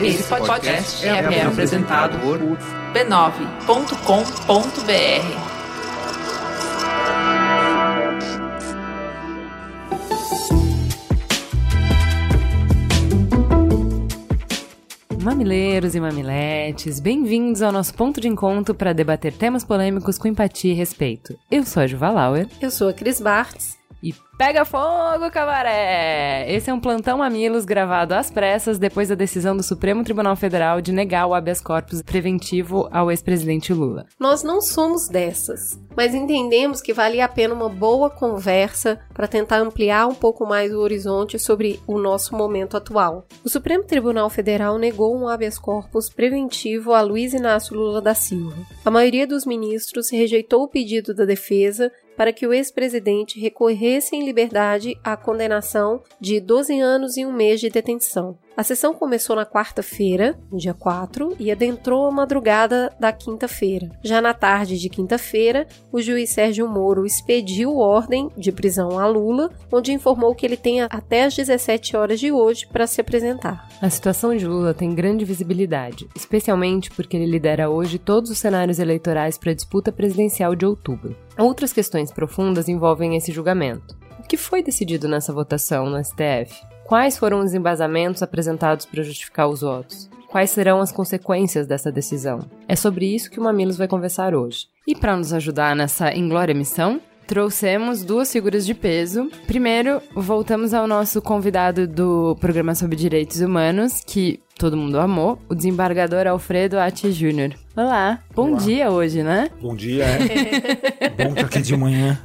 Esse podcast é, é apresentado por b9.com.br. Mamileiros e mamiletes, bem-vindos ao nosso ponto de encontro para debater temas polêmicos com empatia e respeito. Eu sou a Juva Lauer. Eu sou a Cris Bartz. E pega fogo, cabaré! Esse é um plantão Mamilos gravado às pressas depois da decisão do Supremo Tribunal Federal de negar o habeas corpus preventivo ao ex-presidente Lula. Nós não somos dessas, mas entendemos que valia a pena uma boa conversa para tentar ampliar um pouco mais o horizonte sobre o nosso momento atual. O Supremo Tribunal Federal negou um habeas corpus preventivo a Luiz Inácio Lula da Silva. A maioria dos ministros rejeitou o pedido da defesa para que o ex-presidente recorresse em liberdade à condenação de 12 anos e um mês de detenção. A sessão começou na quarta-feira, dia 4, e adentrou a madrugada da quinta-feira. Já na tarde de quinta-feira, o juiz Sérgio Moro expediu ordem de prisão a Lula, onde informou que ele tem até as 17 horas de hoje para se apresentar. A situação de Lula tem grande visibilidade, especialmente porque ele lidera hoje todos os cenários eleitorais para a disputa presidencial de outubro. Outras questões profundas envolvem esse julgamento. O que foi decidido nessa votação no STF? Quais foram os embasamentos apresentados para justificar os votos? Quais serão as consequências dessa decisão? É sobre isso que o Mamilos vai conversar hoje. E para nos ajudar nessa inglória missão, trouxemos duas figuras de peso. Primeiro, voltamos ao nosso convidado do programa sobre direitos humanos, que todo mundo amou, o desembargador Alfredo Atti Júnior. Olá, bom Olá. dia hoje, né? Bom dia, é. bom estar aqui de manhã,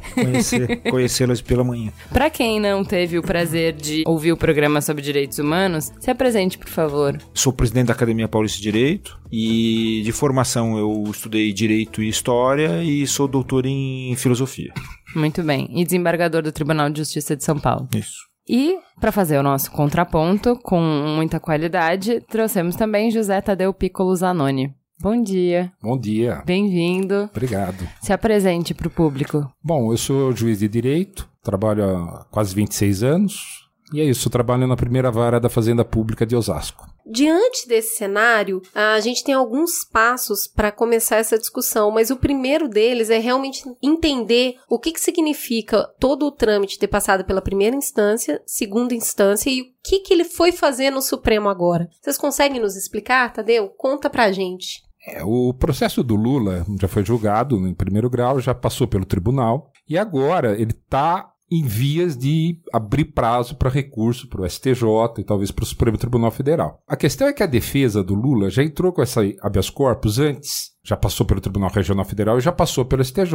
conhecê-los pela manhã. Para quem não teve o prazer de ouvir o programa sobre direitos humanos, se apresente, por favor. Sou presidente da Academia Paulista de Direito e de formação eu estudei Direito e História e sou doutor em Filosofia. Muito bem. E desembargador do Tribunal de Justiça de São Paulo. Isso. E, para fazer o nosso contraponto, com muita qualidade, trouxemos também José Tadeu Piccolo Zanoni. Bom dia. Bom dia. Bem-vindo. Obrigado. Se apresente para o público. Bom, eu sou juiz de direito, trabalho há quase 26 anos, e é isso, trabalho na primeira vara da Fazenda Pública de Osasco. Diante desse cenário, a gente tem alguns passos para começar essa discussão, mas o primeiro deles é realmente entender o que, que significa todo o trâmite ter passado pela primeira instância, segunda instância e o que, que ele foi fazer no Supremo agora. Vocês conseguem nos explicar, Tadeu? Conta pra gente. É, o processo do Lula já foi julgado em primeiro grau, já passou pelo tribunal e agora ele está em vias de abrir prazo para recurso para o STJ e talvez para o Supremo Tribunal Federal. A questão é que a defesa do Lula já entrou com essa habeas corpus antes, já passou pelo Tribunal Regional Federal e já passou pelo STJ.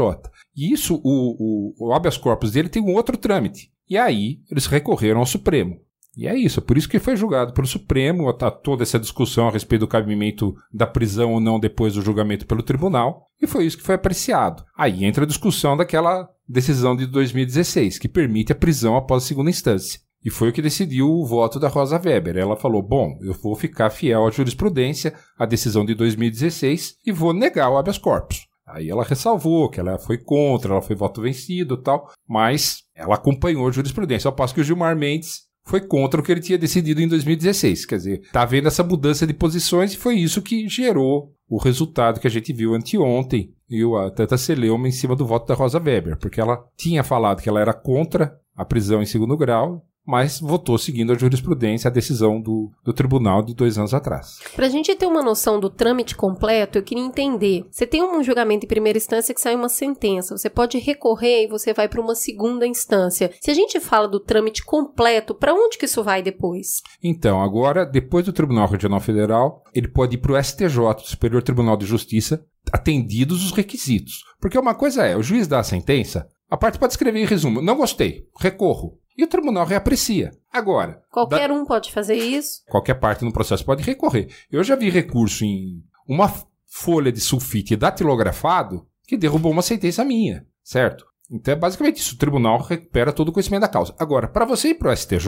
E isso, o, o, o habeas corpus dele tem um outro trâmite. E aí eles recorreram ao Supremo. E é isso, por isso que foi julgado pelo Supremo, tá toda essa discussão a respeito do cabimento da prisão ou não depois do julgamento pelo tribunal, e foi isso que foi apreciado. Aí entra a discussão daquela decisão de 2016, que permite a prisão após a segunda instância. E foi o que decidiu o voto da Rosa Weber. Ela falou: bom, eu vou ficar fiel à jurisprudência, à decisão de 2016, e vou negar o habeas corpus. Aí ela ressalvou que ela foi contra, ela foi voto vencido tal, mas ela acompanhou a jurisprudência. Ao passo que o Gilmar Mendes foi contra o que ele tinha decidido em 2016. Quer dizer, está havendo essa mudança de posições e foi isso que gerou o resultado que a gente viu anteontem e a Tata Celeuma em cima do voto da Rosa Weber, porque ela tinha falado que ela era contra a prisão em segundo grau mas votou seguindo a jurisprudência, a decisão do, do tribunal de dois anos atrás. Para a gente ter uma noção do trâmite completo, eu queria entender. Você tem um julgamento em primeira instância que sai uma sentença, você pode recorrer e você vai para uma segunda instância. Se a gente fala do trâmite completo, para onde que isso vai depois? Então, agora, depois do Tribunal Regional Federal, ele pode ir para o STJ, Superior Tribunal de Justiça, atendidos os requisitos. Porque uma coisa é, o juiz dá a sentença, a parte pode escrever em resumo, não gostei, recorro e o tribunal reaprecia. Agora. Qualquer da... um pode fazer isso? Qualquer parte no processo pode recorrer. Eu já vi recurso em uma folha de sulfite datilografado que derrubou uma sentença minha, certo? Então é basicamente isso. O tribunal recupera todo o conhecimento da causa. Agora, para você ir para o STJ,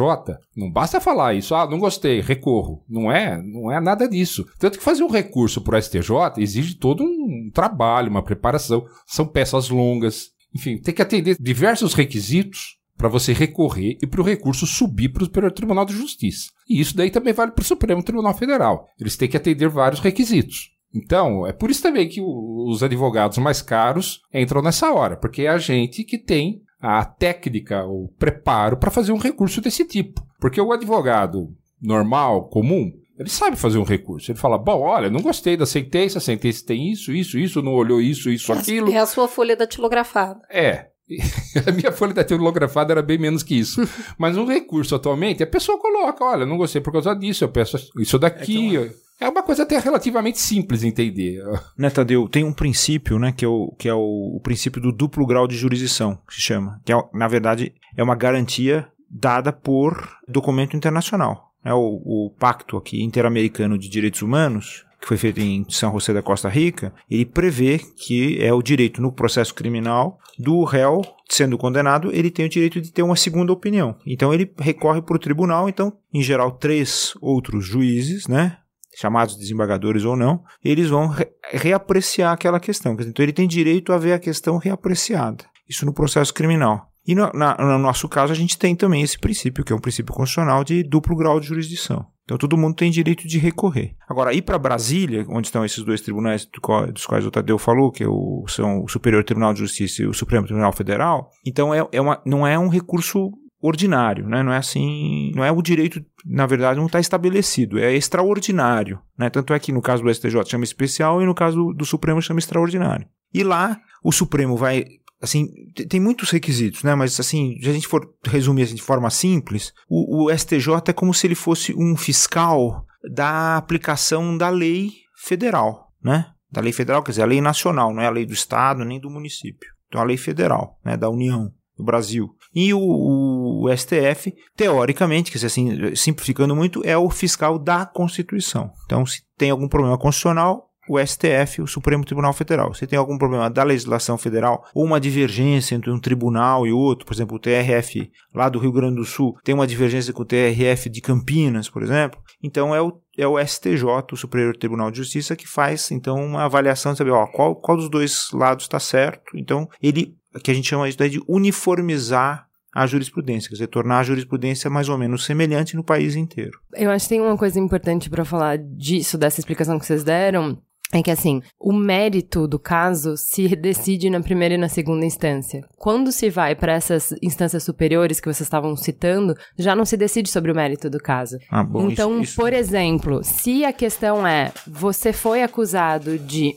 não basta falar isso, ah, não gostei, recorro. Não é, não é nada disso. Tanto que fazer um recurso para o STJ exige todo um trabalho, uma preparação. São peças longas. Enfim, tem que atender diversos requisitos para você recorrer e para o recurso subir para o Superior Tribunal de Justiça. E isso daí também vale para o Supremo Tribunal Federal. Eles têm que atender vários requisitos. Então, é por isso também que os advogados mais caros entram nessa hora, porque é a gente que tem a técnica, o preparo para fazer um recurso desse tipo. Porque o advogado normal, comum, ele sabe fazer um recurso. Ele fala: bom, olha, não gostei da sentença, a sentença tem isso, isso, isso, não olhou isso, isso, É aquilo. É a sua folha datilografada. É. A minha folha datilografada era bem menos que isso. Mas um recurso atualmente, a pessoa coloca: olha, não gostei por causa disso, eu peço isso daqui. É uma coisa até relativamente simples de entender. Né, Tadeu? Tem um princípio, né, que é, o, que é o, o princípio do duplo grau de jurisdição, que se chama. Que, é, na verdade, é uma garantia dada por documento internacional. É o, o pacto aqui interamericano de direitos humanos, que foi feito em São José da Costa Rica, ele prevê que é o direito no processo criminal do réu sendo condenado, ele tem o direito de ter uma segunda opinião. Então ele recorre para o tribunal, então, em geral, três outros juízes, né, chamados desembargadores ou não, eles vão re- reapreciar aquela questão. Então ele tem direito a ver a questão reapreciada. Isso no processo criminal. E no, na- no nosso caso, a gente tem também esse princípio, que é um princípio constitucional de duplo grau de jurisdição. Então todo mundo tem direito de recorrer. Agora, ir para Brasília, onde estão esses dois tribunais dos quais o Tadeu falou, que é são o Superior Tribunal de Justiça e o Supremo Tribunal Federal, então é, é uma, não é um recurso ordinário, né? Não é assim, não é o direito, na verdade, não está estabelecido, é extraordinário, né? Tanto é que no caso do STJ chama especial e no caso do, do Supremo chama extraordinário. E lá o Supremo vai, assim, te- tem muitos requisitos, né? Mas assim, se a gente for resumir assim, de forma simples, o, o STJ é como se ele fosse um fiscal da aplicação da lei federal, né? Da lei federal, quer dizer, a lei nacional, não é a lei do estado nem do município. Então a lei federal, né, da União do Brasil. E o- o STF, teoricamente, quer dizer, assim, simplificando muito, é o fiscal da Constituição. Então, se tem algum problema constitucional, o STF, o Supremo Tribunal Federal. Se tem algum problema da legislação federal ou uma divergência entre um tribunal e outro, por exemplo, o TRF lá do Rio Grande do Sul tem uma divergência com o TRF de Campinas, por exemplo, então é o, é o STJ, o Superior Tribunal de Justiça, que faz então uma avaliação de saber ó, qual, qual dos dois lados está certo. Então, ele, que a gente chama isso daí de uniformizar a jurisprudência, quer dizer, tornar a jurisprudência mais ou menos semelhante no país inteiro. Eu acho que tem uma coisa importante pra falar disso, dessa explicação que vocês deram. É que assim, o mérito do caso se decide na primeira e na segunda instância. Quando se vai para essas instâncias superiores que vocês estavam citando, já não se decide sobre o mérito do caso. Ah, bom, então, isso- isso- por exemplo, se a questão é você foi acusado de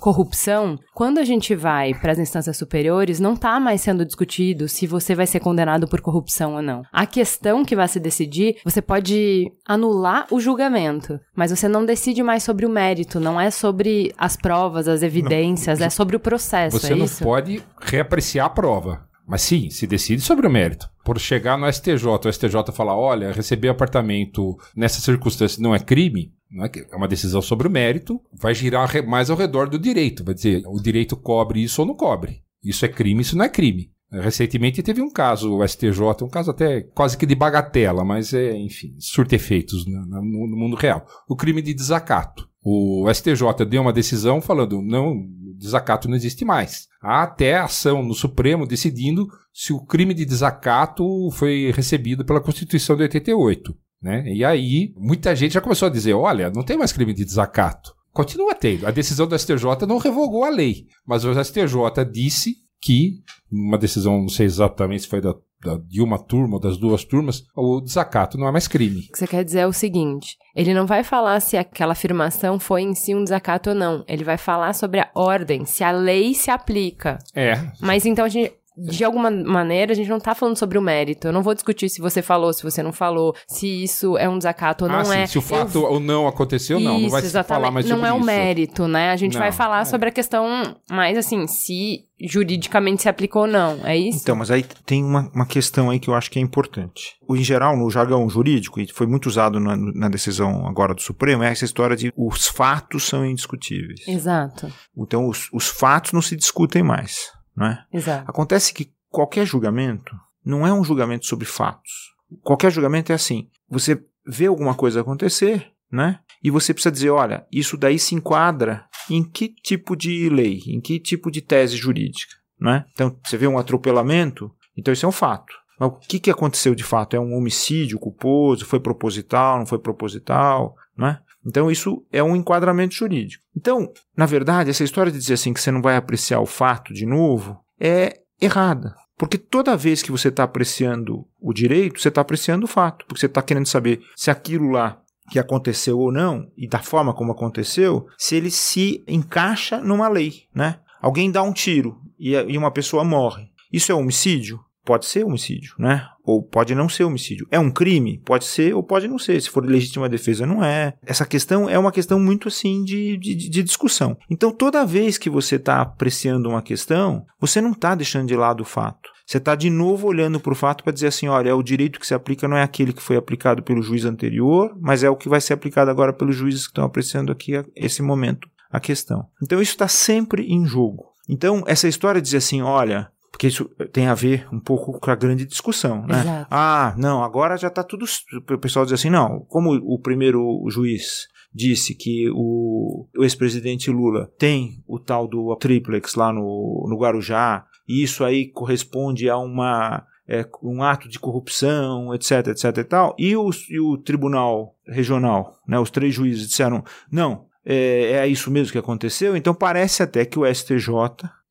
corrupção, quando a gente vai para as instâncias superiores, não tá mais sendo discutido se você vai ser condenado por corrupção ou não. A questão que vai se decidir, você pode anular o julgamento, mas você não decide mais sobre o mérito, não é sobre as provas, as evidências, é sobre o processo, Você é não isso? pode reapreciar a prova. Mas sim, se decide sobre o mérito. Por chegar no STJ, o STJ falar, olha, receber apartamento nessa circunstância não é crime, não é, é uma decisão sobre o mérito, vai girar mais ao redor do direito. Vai dizer, o direito cobre isso ou não cobre. Isso é crime, isso não é crime. Recentemente teve um caso, o STJ, um caso até quase que de bagatela, mas é, enfim, surte efeitos no- no mundo real. O crime de desacato. O STJ deu uma decisão falando, não, desacato não existe mais. Há até ação no Supremo decidindo se o crime de desacato foi recebido pela Constituição de 88. Né? E aí, muita gente já começou a dizer: olha, não tem mais crime de desacato. Continua tendo. A decisão do STJ não revogou a lei, mas o STJ disse que, uma decisão, não sei exatamente se foi da, da- de uma turma ou das duas turmas, o desacato não é mais crime. O que você quer dizer é o seguinte: ele não vai falar se aquela afirmação foi em si um desacato ou não. Ele vai falar sobre a ordem, se a lei se aplica. É, Mas então a gente. De alguma maneira, a gente não tá falando sobre o mérito. Eu não vou discutir se você falou, se você não falou, se isso é um desacato ou ah, não sim, é. se o fato ou não aconteceu, não, não Isso, vai exatamente. falar mais Não sobre é o isso. mérito, né? A gente Não, vai falar é. sobre a questão mais assim, se juridicamente se aplicou ou não. É isso? Então, mas aí tem uma, uma questão aí que eu acho que é importante. O, em geral, no jargão jurídico, e foi muito usado na, na decisão agora do Supremo, é essa história de os fatos são indiscutíveis. Exato. Então, os, os fatos não se discutem mais. Não é? Exato. Acontece que qualquer julgamento não é um julgamento sobre fatos. Qualquer julgamento é assim: você vê alguma coisa acontecer, né? E você precisa dizer, olha, isso daí se enquadra em que tipo de lei, em que tipo de tese jurídica, né? Então, você vê um atropelamento, então isso é um fato. Mas o que, que aconteceu de fato? É um homicídio culposo? Foi proposital? Não foi proposital? Não é? Então isso é um enquadramento jurídico. Então, na verdade, essa história de dizer assim que você não vai apreciar o fato de novo é errada. Porque toda vez que você está apreciando o direito, você está apreciando o fato. Porque você está querendo saber se aquilo lá que aconteceu ou não, e da forma como aconteceu, se ele se encaixa numa lei. Né? Alguém dá um tiro e uma pessoa morre. Isso é homicídio? Pode ser homicídio, né? Ou pode não ser homicídio. É um crime? Pode ser ou pode não ser. Se for legítima defesa, não é. Essa questão é uma questão muito assim de, de, de discussão. Então, toda vez que você está apreciando uma questão, você não está deixando de lado o fato. Você está de novo olhando para o fato para dizer assim: olha, o direito que se aplica não é aquele que foi aplicado pelo juiz anterior, mas é o que vai ser aplicado agora pelos juízes que estão apreciando aqui a, esse momento a questão. Então, isso está sempre em jogo. Então, essa história de dizer assim: olha, porque isso tem a ver um pouco com a grande discussão, né? Exato. Ah, não, agora já está tudo. O pessoal diz assim, não, como o primeiro juiz disse que o, o ex-presidente Lula tem o tal do triplex lá no, no Guarujá, e isso aí corresponde a uma é, um ato de corrupção, etc, etc e tal, e o, e o tribunal regional, né, os três juízes disseram, não, é, é isso mesmo que aconteceu, então parece até que o STJ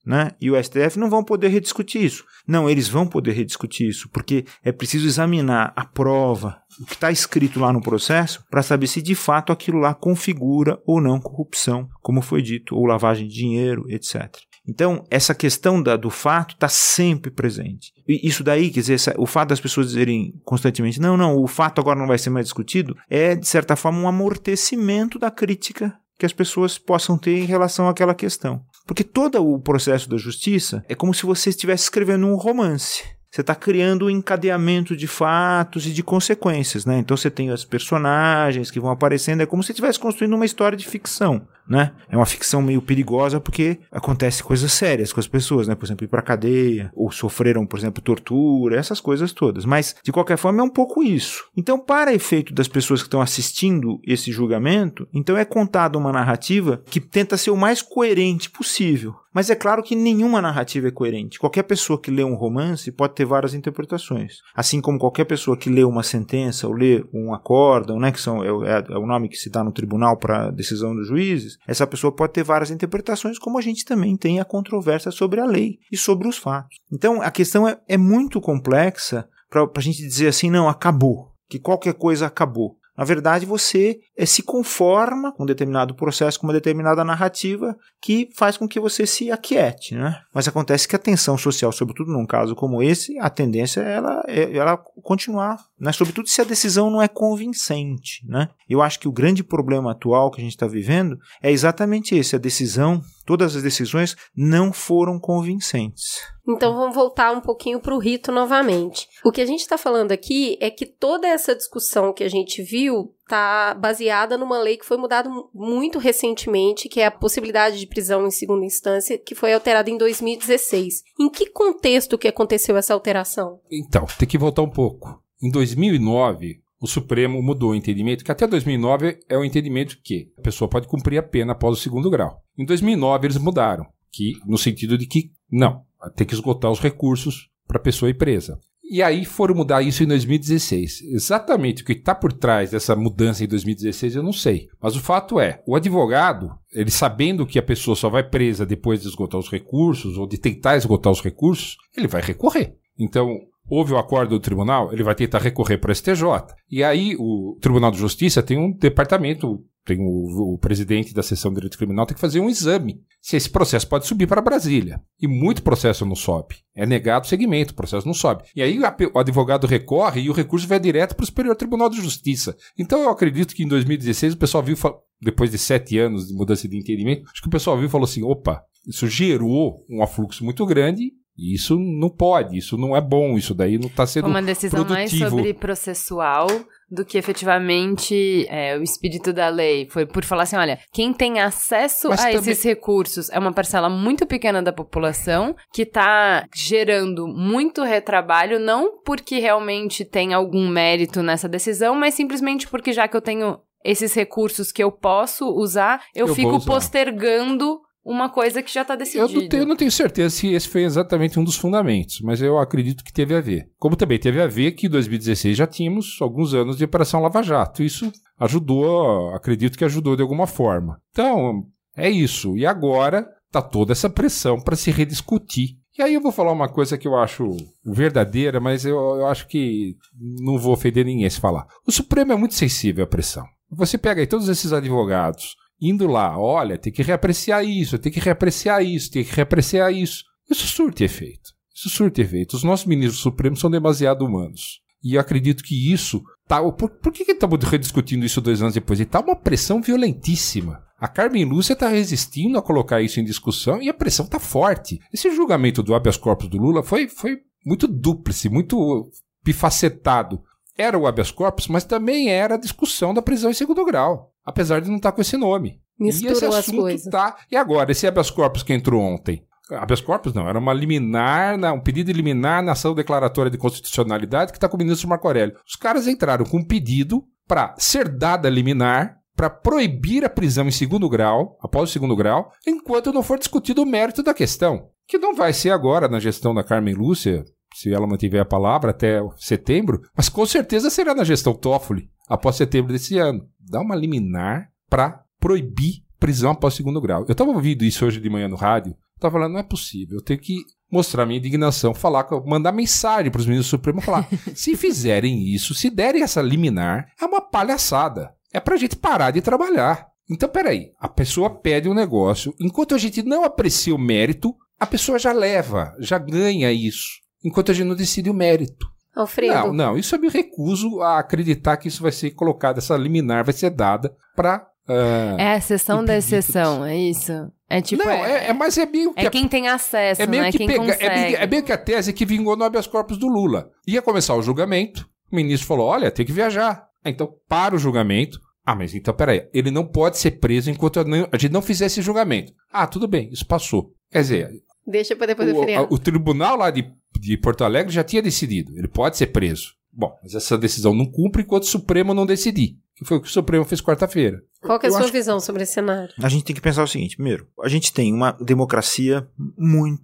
né, e o STF não vão poder rediscutir isso. Não, eles vão poder rediscutir isso, porque é preciso examinar a prova, o que está escrito lá no processo, para saber se de fato aquilo lá configura ou não corrupção, como foi dito, ou lavagem de dinheiro, etc. Então, essa questão da, do fato está sempre presente. E isso daí, quer dizer, o fato das pessoas dizerem constantemente, não, não, o fato agora não vai ser mais discutido, é, de certa forma, um amortecimento da crítica que as pessoas possam ter em relação àquela questão. Porque todo o processo da justiça é como se você estivesse escrevendo um romance. Você está criando um encadeamento de fatos e de consequências, né? Então você tem os personagens que vão aparecendo, é como se estivesse construindo uma história de ficção né? É uma ficção meio perigosa porque acontece coisas sérias com as pessoas, né? Por exemplo, ir para cadeia ou sofreram, por exemplo, tortura, essas coisas todas. Mas de qualquer forma é um pouco isso. Então, para efeito das pessoas que estão assistindo esse julgamento, então é contada uma narrativa que tenta ser o mais coerente possível. Mas é claro que nenhuma narrativa é coerente. Qualquer pessoa que lê um romance pode ter várias interpretações. Assim como qualquer pessoa que lê uma sentença ou lê um acórdão, né, que são, é, é o nome que se dá no tribunal para decisão dos juízes, essa pessoa pode ter várias interpretações, como a gente também tem a controvérsia sobre a lei e sobre os fatos. Então a questão é, é muito complexa para a gente dizer assim, não, acabou, que qualquer coisa acabou. Na verdade, você é, se conforma com um determinado processo, com uma determinada narrativa que faz com que você se aquiete, né? Mas acontece que a tensão social, sobretudo num caso como esse, a tendência é ela, é ela continuar, né? Sobretudo se a decisão não é convincente, né? Eu acho que o grande problema atual que a gente está vivendo é exatamente esse, a decisão, todas as decisões não foram convincentes. Então vamos voltar um pouquinho para o rito novamente. O que a gente está falando aqui é que toda essa discussão que a gente viu está baseada numa lei que foi mudada muito recentemente, que é a possibilidade de prisão em segunda instância, que foi alterada em 2016. Em que contexto que aconteceu essa alteração? Então, tem que voltar um pouco. Em 2009, o Supremo mudou o entendimento, que até 2009 é o entendimento que a pessoa pode cumprir a pena após o segundo grau. Em 2009 eles mudaram, que no sentido de que não, tem que esgotar os recursos para a pessoa ir presa. E aí foram mudar isso em 2016. Exatamente o que está por trás dessa mudança em 2016 eu não sei. Mas o fato é, o advogado, ele sabendo que a pessoa só vai presa depois de esgotar os recursos ou de tentar esgotar os recursos, ele vai recorrer. Então, houve o acordo do tribunal, ele vai tentar recorrer para o STJ. E aí o Tribunal de Justiça tem um departamento tem o, o, presidente da seção de direito criminal tem que fazer um exame se esse processo pode subir para Brasília. E muito processo não sobe. É negado o segmento, o processo não sobe. E aí a, o advogado recorre e o recurso vai direto para o Superior Tribunal de Justiça. Então eu acredito que em 2016 o pessoal viu, depois de sete anos de mudança de entendimento, acho que o pessoal viu e falou assim: opa, isso gerou um afluxo muito grande e isso não pode, isso não é bom, isso daí não está sendo Uma decisão produtivo. mais sobre processual do que efetivamente é, o espírito da lei. Foi por falar assim, olha, quem tem acesso Mas a também- esses recursos é uma parcela muito pequena da população que está gerando muito retrabalho, não porque realmente tem algum mérito nessa decisão, mas simplesmente porque já que eu tenho esses recursos que eu posso usar, eu, Eu fico postergando uma coisa que já está decidida. Eu não, tenho, eu não tenho certeza se esse foi exatamente um dos fundamentos, mas eu acredito que teve a ver. Como também teve a ver que em 2016 já tínhamos alguns anos de Operação Lava Jato. Isso ajudou, acredito que ajudou de alguma forma. Então, é isso. E agora tá toda essa pressão para se rediscutir. E aí eu vou falar uma coisa que eu acho verdadeira, mas eu, eu acho que não vou ofender ninguém se falar. O Supremo é muito sensível à pressão. Você pega aí todos esses advogados indo lá, olha, tem que reapreciar isso, tem que reapreciar isso, tem que reapreciar isso. Isso surte efeito. Isso surte efeito. Os nossos ministros supremos são demasiado humanos. E eu acredito que isso tá. Por, por que, que estamos rediscutindo isso dois anos depois? E tá uma pressão violentíssima. A Carmen Lúcia está resistindo a colocar isso em discussão e a pressão está forte. Esse julgamento do habeas corpus do Lula foi, foi muito dúplice, muito bifacetado. Era o habeas corpus, mas também era a discussão da prisão em segundo grau, apesar de não estar com esse nome. Misturou e esse as assunto coisas. tá. E agora, esse habeas corpus que entrou ontem? Habeas corpus não, era uma liminar, na- um pedido de liminar na ação declaratória de constitucionalidade que está com o ministro Marco Aurélio. Os caras entraram com um pedido para ser dada liminar para proibir a prisão em segundo grau, após o segundo grau, enquanto não for discutido o mérito da questão. Que não vai ser agora na gestão da Carmen Lúcia, se ela mantiver a palavra até setembro, mas com certeza será na gestão Toffoli, após setembro desse ano. Dá uma liminar para proibir prisão após segundo grau. Eu estava ouvindo isso hoje de manhã no rádio, estava falando, não é possível, eu tenho que mostrar minha indignação, falar, mandar mensagem para os ministros supremos, falar, se fizerem isso, se derem essa liminar, é uma palhaçada. É pra gente parar de trabalhar. Então, peraí, a pessoa pede um negócio, enquanto a gente não aprecia o mérito, a pessoa já leva, já ganha isso, enquanto a gente não decide o mérito. Alfredo, Não, não, isso eu me recuso a acreditar que isso vai ser colocado, essa liminar vai ser dada para. É a exceção da exceção, é isso? É tipo. não, é, é, é, mas é meio que é quem tem acesso, é meio né? que quem pega, consegue. é, meio, é meio que a tese que vingou no habeas corpus do Lula. Ia começar o julgamento, o ministro falou: olha, tem que viajar. Ah, Então, para o julgamento. Ah, mas então, peraí, ele não pode ser preso enquanto a gente não fizer esse julgamento. Ah, tudo bem, isso passou. Quer dizer, deixa pra depois o, a- o tribunal lá de, de Porto Alegre já tinha decidido, ele pode ser preso. Bom, mas essa decisão não cumpre enquanto o Supremo não decidir. Que foi o que o Supremo fez quarta-feira. Qual que é a eu sua acho- visão sobre esse cenário? A gente tem que pensar o seguinte: primeiro, a gente tem uma democracia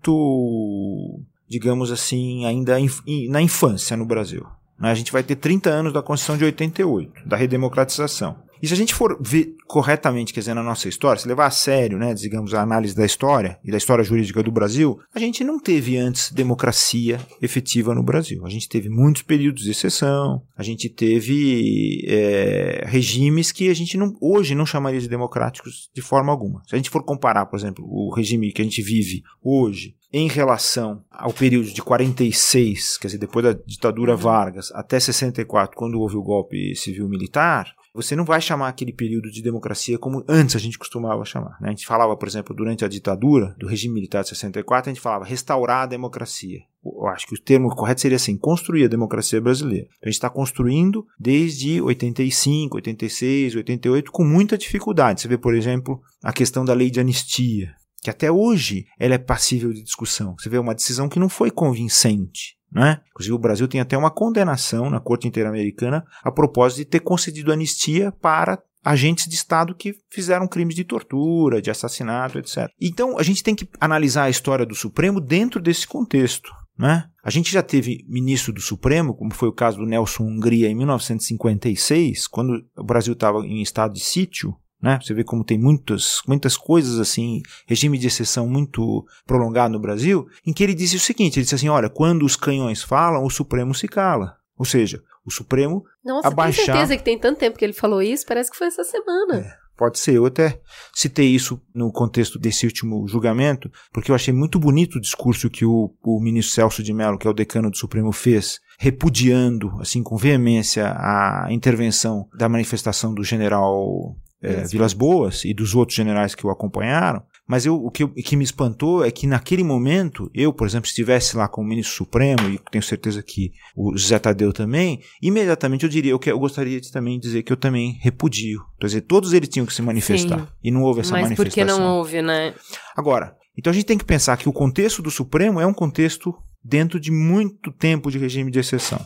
muito, digamos assim, ainda inf- in- na infância no Brasil. né? A gente vai ter 30 anos da Constituição de 88, da redemocratização. E se a gente for ver corretamente, quer dizer, na nossa história, se levar a sério, né, digamos, a análise da história e da história jurídica do Brasil, a gente não teve antes democracia efetiva no Brasil. A gente teve muitos períodos de exceção, a gente teve é, regimes que a gente não, hoje não chamaria de democráticos de forma alguma. Se a gente for comparar, por exemplo, o regime que a gente vive hoje em relação ao período de 46, quer dizer, depois da ditadura Vargas, até 64, quando houve o golpe civil-militar, você não vai chamar aquele período de democracia como antes a gente costumava chamar. né? A gente falava, por exemplo, durante a ditadura do regime militar de 64, a gente falava restaurar a democracia. Eu acho que o termo correto seria assim, construir a democracia brasileira. Então a gente está construindo desde 85, 86, 88, com muita dificuldade. Você vê, por exemplo, a questão da lei de anistia, que até hoje ela é passível de discussão. Você vê uma decisão que não foi convincente. Né? Inclusive, o Brasil tem até uma condenação na Corte Interamericana a propósito de ter concedido anistia para agentes de Estado que fizeram crimes de tortura, de assassinato, etc. Então, a gente tem que analisar a história do Supremo dentro desse contexto. Né? A gente já teve ministro do Supremo, como foi o caso do Nelson Hungria em 1956, quando o Brasil estava em estado de sítio, né? Você vê como tem muitas, muitas coisas assim, regime de exceção muito prolongado no Brasil, em que ele disse o seguinte: ele disse assim, olha, quando os canhões falam, o Supremo se cala. Ou seja, o Supremo Nossa, abaixar- tem certeza que tem tanto tempo que ele falou isso? Parece que foi essa semana. Pode ser, eu até citei isso no contexto desse último julgamento, porque eu achei muito bonito o discurso que o, o ministro Celso de Mello, que é o decano do Supremo, fez, repudiando, assim, com veemência, a intervenção da manifestação do general eh, Vilas Boas e dos outros generais que o acompanharam. Mas eu, o, que, que me espantou é que naquele momento, eu, por exemplo, se estivesse lá com o ministro Supremo, e tenho certeza que o José Tadeu também, imediatamente eu diria, eu, que, eu gostaria de também dizer que eu também repudio. Quer dizer, todos eles tinham que se manifestar. Sim. E não houve essa Mas por que manifestação. não houve, né? Agora, então a gente tem que pensar que o contexto do Supremo é um contexto dentro de muito tempo de regime de exceção.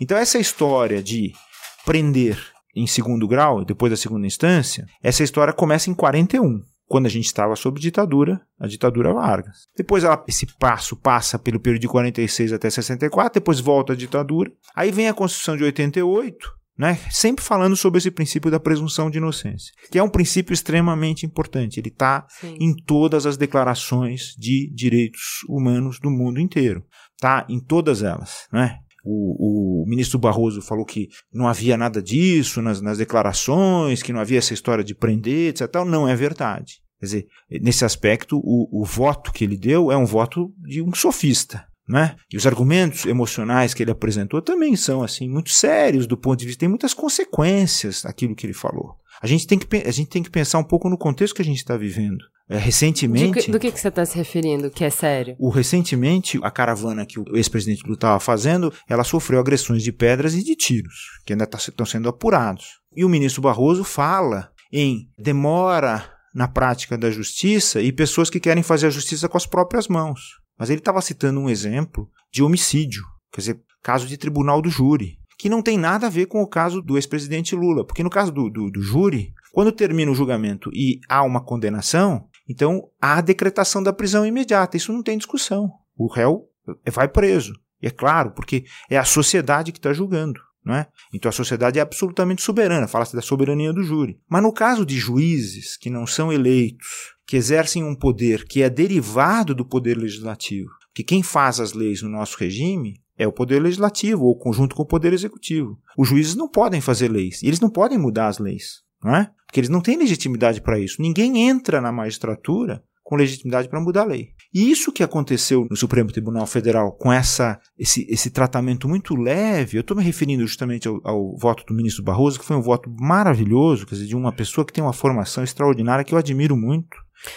Então essa história de prender em segundo grau, depois da segunda instância, essa história começa em 41. quando a gente estava sob ditadura, a ditadura Vargas. Depois ela, esse passo passa pelo período de 46 até 64, depois volta à ditadura. Aí vem a Constituição de 88, né? Sempre falando sobre esse princípio da presunção de inocência, que é um princípio extremamente importante. Ele está em todas as declarações de direitos humanos do mundo inteiro, tá? Em todas elas, né? O, o, ministro Barroso falou que não havia nada disso nas, nas, declarações, que não havia essa história de prender, etc. Não é verdade. Quer dizer, nesse aspecto, o, o voto que ele deu é um voto de um sofista. Né? E os argumentos emocionais que ele apresentou também são assim muito sérios do ponto de vista tem muitas consequências aquilo que ele falou. A gente tem que a gente tem que pensar um pouco no contexto que a gente está vivendo. É, recentemente. Que, do que, que você está se referindo? Que é sério? O recentemente a caravana que o ex-presidente Lula estava fazendo, ela sofreu agressões de pedras e de tiros que ainda estão tá, sendo apurados. E o ministro Barroso fala em demora na prática da justiça e pessoas que querem fazer a justiça com as próprias mãos. Mas ele estava citando um exemplo de homicídio, quer dizer, caso de tribunal do júri, que não tem nada a ver com o caso do ex-presidente Lula, porque no caso do, do, do júri, quando termina o julgamento e há uma condenação, então há a decretação da prisão imediata. Isso não tem discussão. O réu vai preso. E é claro, porque é a sociedade que está julgando. Não é? Então a sociedade é absolutamente soberana, fala-se da soberania do júri. Mas no caso de juízes que não são eleitos, que exercem um poder que é derivado do poder legislativo. Que quem faz as leis no nosso regime é o poder legislativo, ou conjunto com o poder executivo. Os juízes não podem fazer leis, e eles não podem mudar as leis, não é? Porque eles não têm legitimidade para isso. Ninguém entra na magistratura com legitimidade para mudar a lei. E isso que aconteceu no Supremo Tribunal Federal com essa, esse, esse tratamento muito leve, eu estou me referindo justamente ao, ao, voto do ministro Barroso, que foi um voto maravilhoso, quer dizer, de uma pessoa que tem uma formação extraordinária que eu admiro muito.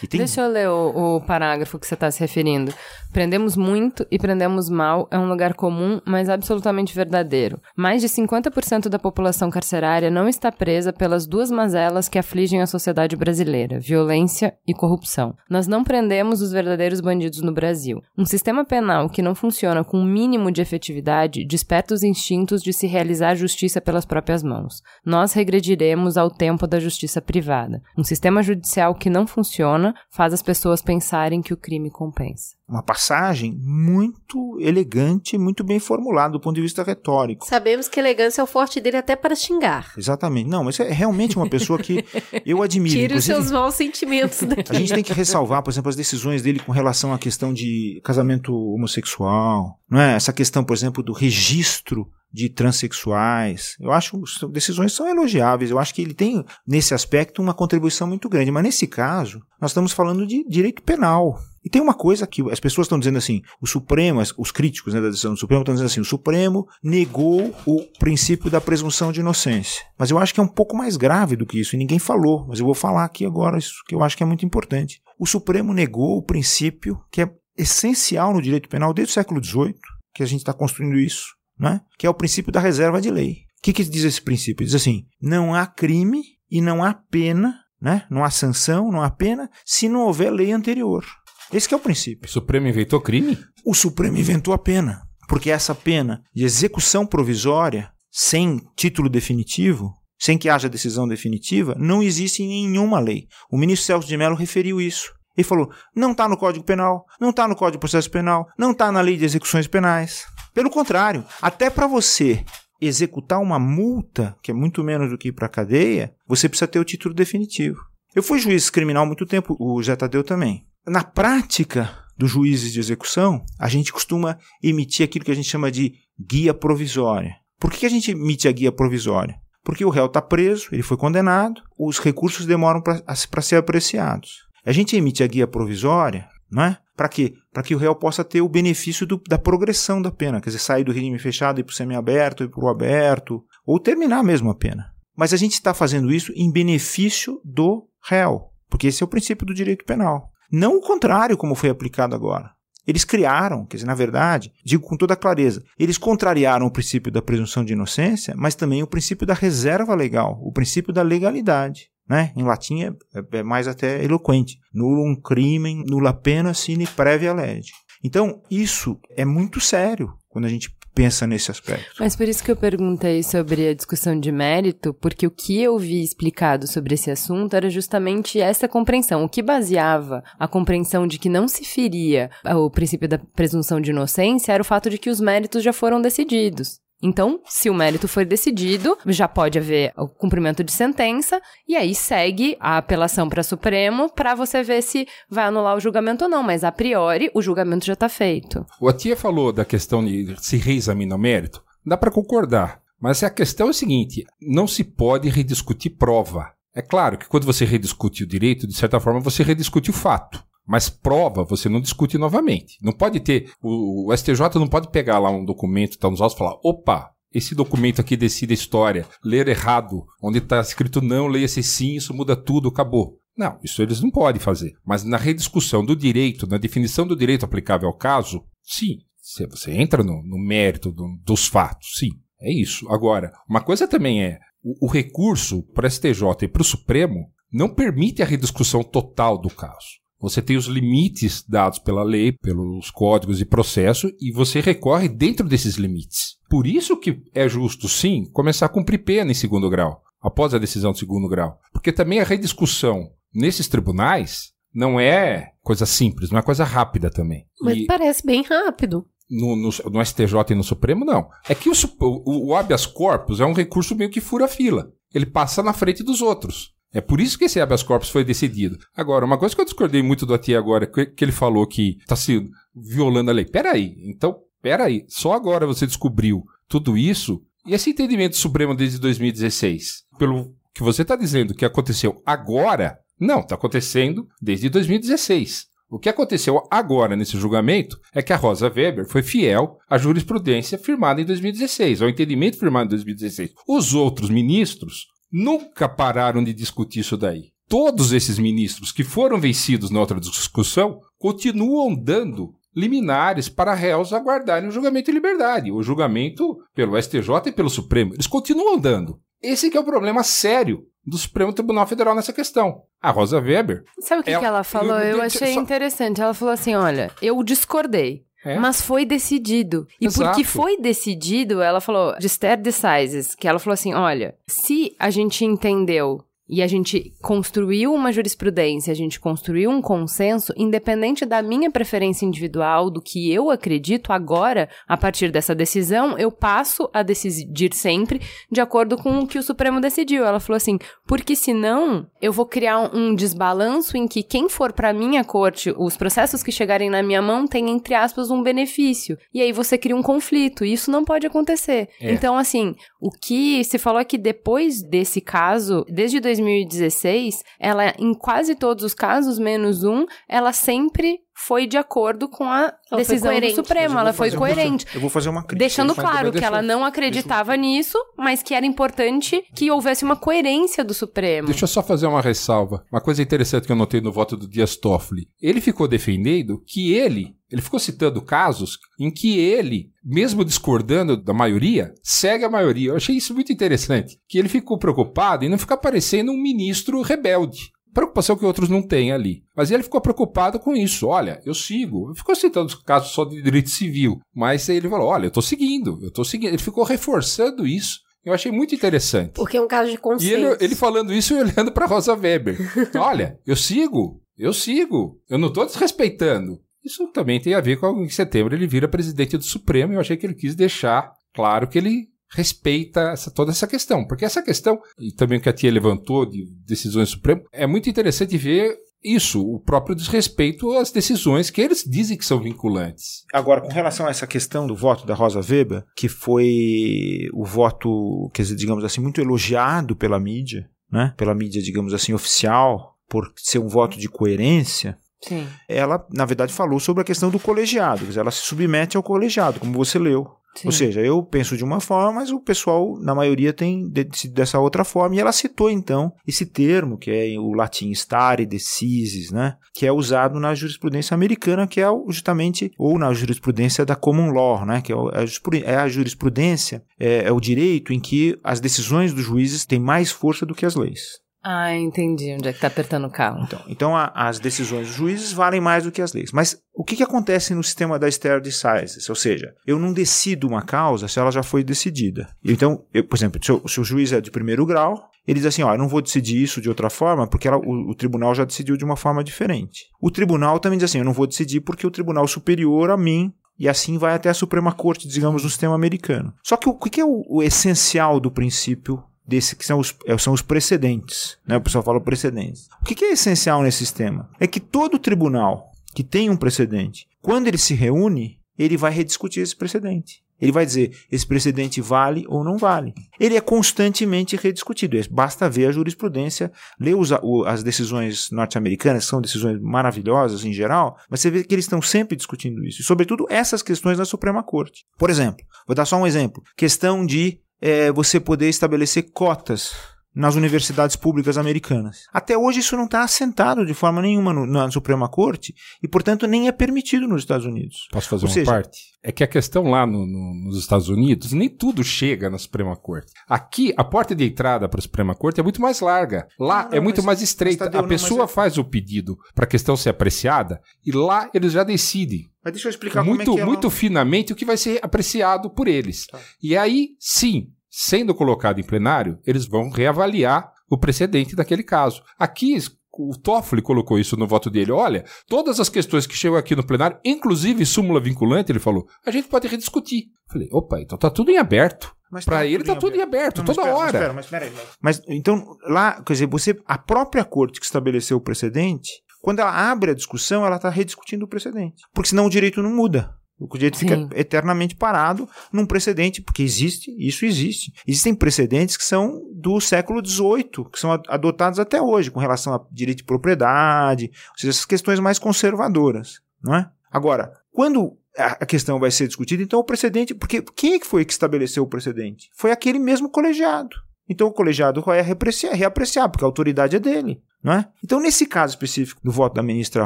Tem... Deixa eu ler o, o parágrafo que você está se referindo. Prendemos muito e prendemos mal é um lugar comum, mas absolutamente verdadeiro. Mais de 50% da população carcerária não está presa pelas duas mazelas que afligem a sociedade brasileira: violência e corrupção. Nós não prendemos os verdadeiros bandidos no Brasil. Um sistema penal que não funciona com o um mínimo de efetividade desperta os instintos de se realizar justiça pelas próprias mãos. Nós regrediremos ao tempo da justiça privada. Um sistema judicial que não funciona funciona faz as pessoas pensarem que o crime compensa. Uma passagem muito elegante, muito bem formulada do ponto de vista retórico. Sabemos que elegância é o forte dele até para xingar. Exatamente. Não, mas é realmente uma pessoa que eu admiro. Tire os seus maus sentimentos daqui. A gente tem que ressalvar, por exemplo, as decisões dele com relação à questão de casamento homossexual, não é? Essa questão, por exemplo, do registro de transexuais. Eu acho que decisões são elogiáveis. Eu acho que ele tem, nesse aspecto, uma contribuição muito grande. Mas nesse caso, nós estamos falando de direito penal. E tem uma coisa que as pessoas estão dizendo assim: o Supremo, os críticos né, da decisão do Supremo estão dizendo assim: o Supremo negou o princípio da presunção de inocência. Mas eu acho que é um pouco mais grave do que isso, e ninguém falou. Mas eu vou falar aqui agora isso que eu acho que é muito importante. O Supremo negou o princípio que é essencial no direito penal desde o século XVIII, que a gente está construindo isso né? que é o princípio da reserva de lei. O que, que diz esse princípio? Diz assim: não há crime e não há pena, né? não há sanção, não há pena, se não houver lei anterior. Esse é o princípio. O Supremo inventou crime? O Supremo inventou a pena, porque essa pena de execução provisória, sem título definitivo, sem que haja decisão definitiva, não existe em nenhuma lei. O ministro Celso de Mello referiu isso. Ele falou: não está no Código Penal, não está no Código de Processo Penal, não está na Lei de Execuções Penais. Pelo contrário, até para você executar uma multa, que é muito menos do que ir para a cadeia, você precisa ter o título definitivo. Eu fui juiz criminal há muito tempo, o Zé Tadeu também. Na prática dos juízes de execução, a gente costuma emitir aquilo que a gente chama de guia provisória. Por que a gente emite a guia provisória? Porque o réu está preso, ele foi condenado, os recursos demoram para ser apreciados. A gente emite a guia provisória não é? Para quê? Para que o réu possa ter o benefício do, da progressão da pena, quer dizer, sair do regime fechado e para o semiaberto e para o aberto, ou terminar mesmo a pena. Mas a gente está fazendo isso em benefício do réu, porque esse é o princípio do direito penal. Não o contrário, como foi aplicado agora. Eles criaram, quer dizer, na verdade, digo com toda clareza, eles contrariaram o princípio da presunção de inocência, mas também o princípio da reserva legal, o princípio da legalidade. Né? Em latim é, é, mais até eloquente. Nullum crimen, nulla pena sine previa lege. Então, isso é muito sério quando a gente pensa nesse aspecto. Mas por isso que eu perguntei sobre a discussão de mérito, porque o que eu vi explicado sobre esse assunto era justamente essa compreensão. O que baseava a compreensão de que não se feria o princípio da presunção de inocência era o fato de que os méritos já foram decididos. Então, se o mérito foi decidido, já pode haver o cumprimento de sentença e aí segue a apelação para Supremo para você ver se vai anular o julgamento ou não, mas a priori o julgamento já está feito. O Atia falou da questão de se reexamina o mérito. Dá para concordar, mas a questão é a seguinte: não se pode rediscutir prova. É claro que quando você rediscute o direito, de certa forma você rediscute o fato. Mas prova você não discute novamente. Não pode ter. O, o STJ não pode pegar lá um documento que está nos autos e falar: opa, esse documento aqui decide a história. Ler errado, onde está escrito não, leia-se sim, isso muda tudo, acabou. Não, isso eles não podem fazer. Mas na rediscussão do direito, na definição do direito aplicável ao caso, sim. Você entra no, no mérito do, dos fatos, sim. É isso. Agora, uma coisa também é: o, o recurso para o STJ e para o Supremo não permite a rediscussão total do caso. Você tem os limites dados pela lei, pelos códigos de processo, e você recorre dentro desses limites. Por isso que é justo, sim, começar a cumprir pena em segundo grau, após a decisão de segundo grau. Porque também a rediscussão nesses tribunais não é coisa simples, não é coisa rápida também. Mas E parece bem rápido. no, no, no STJ e no Supremo, não. É que o, o, o habeas corpus é um recurso meio que fura fila. Ele passa na frente dos outros. É por isso que esse habeas corpus foi decidido. Agora, uma coisa que eu discordei muito do Ati agora, que, ele falou que está se violando a lei. Peraí, então, peraí. Só agora você descobriu tudo isso e esse entendimento Supremo desde 2016. Pelo que você está dizendo que aconteceu agora, não, está acontecendo desde 2016. O que aconteceu agora nesse julgamento é que a Rosa Weber foi fiel à jurisprudência firmada em 2016, ao entendimento firmado em 2016. Os outros ministros nunca pararam de discutir isso daí. Todos esses ministros que foram vencidos na outra discussão continuam dando liminares para réus aguardarem o julgamento em liberdade, o julgamento pelo STJ e pelo Supremo. Eles continuam dando. Esse que é o problema sério do Supremo Tribunal Federal nessa questão. A Rosa Weber Sabe o que, É, que ela falou? eu- Eu achei só- interessante. Ela falou assim: olha, eu discordei. É. Mas foi decidido. E Exato. porque foi decidido, ela falou, de stare decisis, que ela falou assim: olha, se a gente entendeu e a gente construiu uma jurisprudência, a gente construiu um consenso, independente da minha preferência individual, do que eu acredito, agora, a partir dessa decisão, eu passo a decidir sempre de acordo com o que o Supremo decidiu. Ela falou assim: porque senão eu vou criar um desbalanço em que quem for pra minha corte, os processos que chegarem na minha mão têm, entre aspas, um benefício. E aí você cria um conflito, e isso não pode acontecer. É. Então, assim, o que se falou é que depois desse caso, desde 2016, ela, em quase todos os casos, menos um, ela sempre foi de acordo com a foi decisão do Supremo. Ela vou foi coerente. Eu vou fazer uma crítica. Deixando claro que ela não acreditava nisso, mas que era importante que houvesse uma coerência do Supremo. Deixa eu só fazer uma ressalva. Uma coisa interessante que eu notei no voto do Dias Toffoli. Ele ficou defendendo que ele, ele ficou citando casos em que ele, mesmo discordando da maioria, segue a maioria. Eu achei isso muito interessante. Que ele ficou preocupado em não ficar parecendo um ministro rebelde. Preocupação que outros não têm ali. Mas ele ficou preocupado com isso. Olha, eu sigo. Ficou citando os casos só de direito civil. Mas ele falou: olha, eu tô seguindo, eu tô seguindo. Ele ficou reforçando isso. Eu achei muito interessante. Porque é um caso de E consenso. ele, ele falando isso e olhando para Rosa Weber. Olha, eu sigo, eu sigo, eu não estou desrespeitando. Isso também tem a ver com em setembro ele vira presidente do Supremo e eu achei que ele quis deixar claro que ele respeita essa- toda essa questão. Porque essa questão, e também que a tia levantou de decisões do Supremo, é muito interessante ver isso, o próprio desrespeito às decisões que eles dizem que são vinculantes. Agora, com relação a essa questão do voto da Rosa Weber, que foi o voto, quer dizer, digamos assim, muito elogiado pela mídia, né? Pela mídia, digamos assim, oficial, por ser um voto de coerência, Sim. ela, na verdade, falou sobre a questão do colegiado. Ela se submete ao colegiado, como você leu. Sim. Ou seja, eu penso de uma forma, mas o pessoal, na maioria, tem decidido dessa outra forma. E ela citou, então, esse termo, que é o latim stare decisis, né? que é usado na jurisprudência americana, que é justamente, ou na jurisprudência da common law, né? que é é é a jurisprudência, é, é o direito em que as decisões dos juízes têm mais força do que as leis. Ah, entendi onde é que tá apertando o carro. Então, então a, as decisões dos juízes valem mais do que as leis. Mas o que, que acontece no sistema da stare decisis? Ou seja, eu não decido uma causa se ela já foi decidida. Então, eu, por exemplo, se, se o juiz é de primeiro grau, ele diz assim: ó, eu não vou decidir isso de outra forma porque ela, o, o, tribunal já decidiu de uma forma diferente. O tribunal também diz assim: eu não vou decidir porque o tribunal superior a mim. E assim vai até a Suprema Corte, digamos, no sistema americano. Só que o, o que é o, o essencial do princípio desse que são os, é, são os precedentes. Né? O pessoal fala precedentes. O que é essencial nesse sistema? É que todo tribunal que tem um precedente, quando ele se reúne, ele vai rediscutir esse precedente. Ele vai dizer, esse precedente vale ou não vale. Ele é constantemente rediscutido. Basta ver a jurisprudência, ler os, as decisões norte-americanas, que são decisões maravilhosas em geral, mas você vê que eles estão sempre discutindo isso. E, sobretudo, essas questões na Suprema Corte. Por exemplo, vou dar só um exemplo. Questão de é, você poder estabelecer cotas nas universidades públicas americanas. Até hoje isso não está assentado de forma nenhuma no, na Suprema Corte e, portanto, nem é permitido nos Estados Unidos. Posso fazer Ou uma seja, parte? É que a questão lá no, no, nos Estados Unidos, nem tudo chega na Suprema Corte. Aqui, a porta de entrada para a Suprema Corte é muito mais larga. Lá não, é muito mas, mais estreita. Tá a pessoa é... faz o pedido para a questão ser apreciada e lá eles já decidem. Mas deixa eu explicar muito, como é que é Muito finamente o que vai ser apreciado por eles. Tá. E aí, sim, sendo colocado em plenário, eles vão reavaliar o precedente daquele caso. Aqui, o Toffoli colocou isso no voto dele. Olha, todas as questões que chegam aqui no plenário, inclusive súmula vinculante, ele falou, a gente pode rediscutir. Falei, opa, então tá tudo em aberto. Para tá ele tá tudo em aberto, não, toda hora. Mas, pera, mas, mas, mas então, lá, quer dizer, você, a própria corte que estabeleceu o precedente, quando ela abre a discussão, ela está rediscutindo o precedente. Porque senão o direito não muda. O direito Sim. fica eternamente parado num precedente, porque existe, isso existe. Existem precedentes que são do século XVIII, que são adotados até hoje, com relação a direito de propriedade, ou seja, essas questões mais conservadoras, não é? Agora, quando a questão vai ser discutida, então o precedente, porque quem é que foi que estabeleceu o precedente? Foi aquele mesmo colegiado. Então o colegiado vai reapreciar, reapreciar, porque a autoridade é dele. É? Então, nesse caso específico do voto da ministra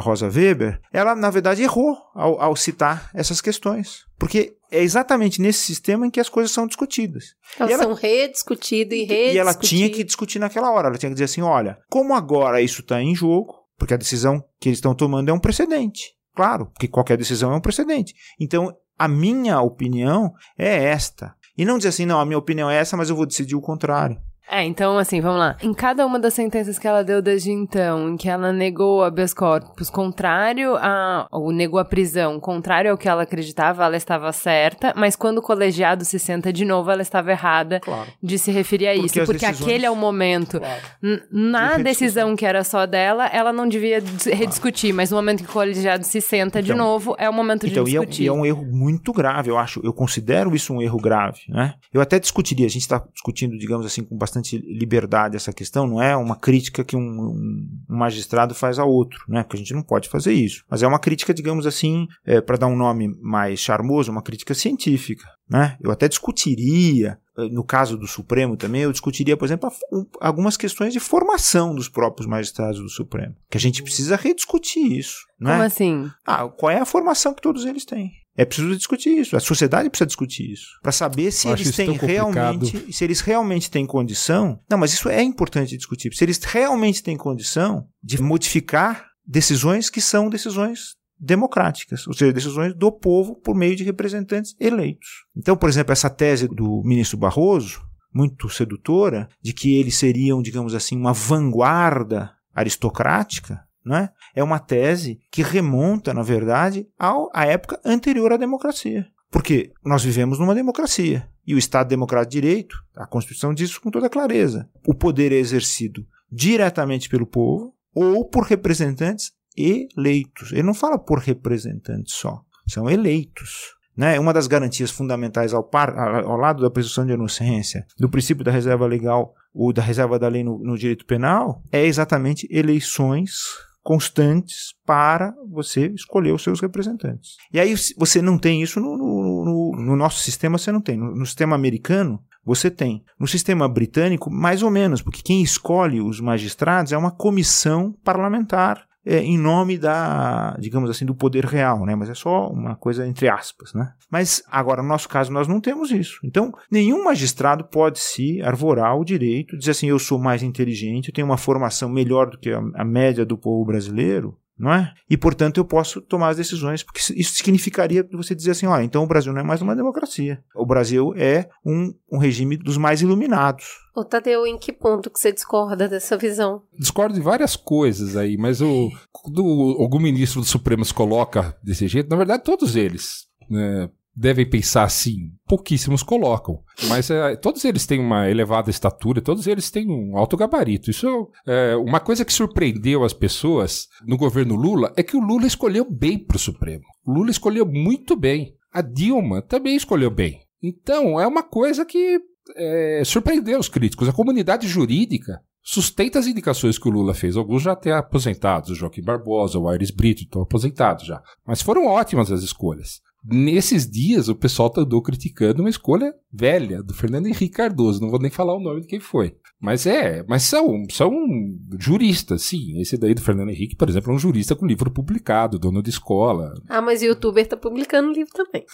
Rosa Weber, ela, na verdade, errou ao, ao citar essas questões. Porque é exatamente nesse sistema em que as coisas são discutidas. Elas ela, são rediscutidas e rediscutidas. E ela tinha que discutir naquela hora. Ela tinha que dizer assim: olha, como agora isso está em jogo, porque a decisão que eles estão tomando é um precedente. Claro, porque qualquer decisão é um precedente. Então, a minha opinião é esta. E não dizer assim, não, a minha opinião é essa, mas eu vou decidir o contrário. É, então, assim, vamos lá. Em cada uma das sentenças que ela deu desde então, em que ela negou habeas corpus contrário a. ou negou a prisão, contrário ao que ela acreditava, ela estava certa, mas quando o colegiado se senta de novo, ela estava errada claro. de se referir a isso. Porque, porque decisões... aquele é o momento. Claro. Na de decisão que era só dela, ela não devia rediscutir, claro. mas no momento que o colegiado se senta então, de novo, é o momento então, de discutir. E é, e é um erro muito grave, eu acho. Eu considero isso um erro grave, né? Eu até discutiria, a gente está discutindo, digamos assim, com bastante bastante liberdade essa questão, não é uma crítica que um, um, magistrado faz a outro, né? Porque a gente não pode fazer isso. Mas é uma crítica, digamos assim, é, para dar um nome mais charmoso, uma crítica científica. Né? Eu até discutiria, eh, no caso do Supremo também, eu discutiria, por exemplo, algumas questões de formação dos próprios magistrados do Supremo. Que a gente precisa rediscutir isso. Como é? assim? Ah, qual é a formação que todos eles têm? É preciso discutir isso. A sociedade precisa discutir isso para saber se eles têm realmente, se eles realmente têm condição. Não, mas isso é importante discutir. Se eles realmente têm condição de modificar decisões que são decisões democráticas, ou seja, decisões do povo por meio de representantes eleitos. Então, por exemplo, essa tese do ministro Barroso, muito sedutora, de que eles seriam, digamos assim, uma vanguarda aristocrática, não é? é uma tese que remonta, na verdade, ao, à época anterior à democracia. Porque nós vivemos numa democracia. E o Estado Democrático de Direito, a Constituição diz isso com toda clareza. O poder é exercido diretamente pelo povo ou por representantes eleitos. Ele não fala por representantes só, são eleitos. Né? Uma das garantias fundamentais ao, par, ao lado da presunção de inocência, do princípio da reserva legal ou da reserva da lei no, no direito penal, é exatamente eleições constantes para você escolher os seus representantes. E aí você não tem isso no, no, no, no nosso sistema, você não tem. No, no, sistema americano, você tem. No sistema britânico, mais ou menos, porque quem escolhe os magistrados é uma comissão parlamentar é, em nome da, digamos assim, do poder real, né? Mas é só uma coisa entre aspas, né? Mas agora, no nosso caso, nós não temos isso. Então, nenhum magistrado pode se arvorar o direito, dizer assim, eu sou mais inteligente, eu tenho uma formação melhor do que a, a média do povo brasileiro, não é? E, portanto, eu posso tomar as decisões, porque isso significaria você dizer assim, olha, então o Brasil não é mais uma democracia. O Brasil é um, um regime dos mais iluminados. Ô, Tadeu, em que ponto que você discorda dessa visão? Discordo de várias coisas aí, mas o, quando algum ministro do Supremo se coloca desse jeito, na verdade, todos eles, né, devem pensar assim. Pouquíssimos colocam. Mas é, todos eles têm uma elevada estatura, todos eles têm um alto gabarito. Isso é uma coisa que surpreendeu as pessoas no governo Lula é que o Lula escolheu bem para o Supremo. O Lula escolheu muito bem. A Dilma também escolheu bem. Então, é uma coisa que é, surpreendeu os críticos. A comunidade jurídica sustenta as indicações que o Lula fez. Alguns já até aposentados, o Joaquim Barbosa, o Aires Brito, estão aposentados já. Mas foram ótimas as escolhas. Nesses dias, o pessoal andou criticando uma escolha velha do Fernando Henrique Cardoso. Não vou nem falar o nome de quem foi. Mas é, mas são, são juristas, sim. Esse daí do Fernando Henrique, por exemplo, é um jurista com livro publicado, dono de escola. Ah, mas o youtuber tá publicando livro também.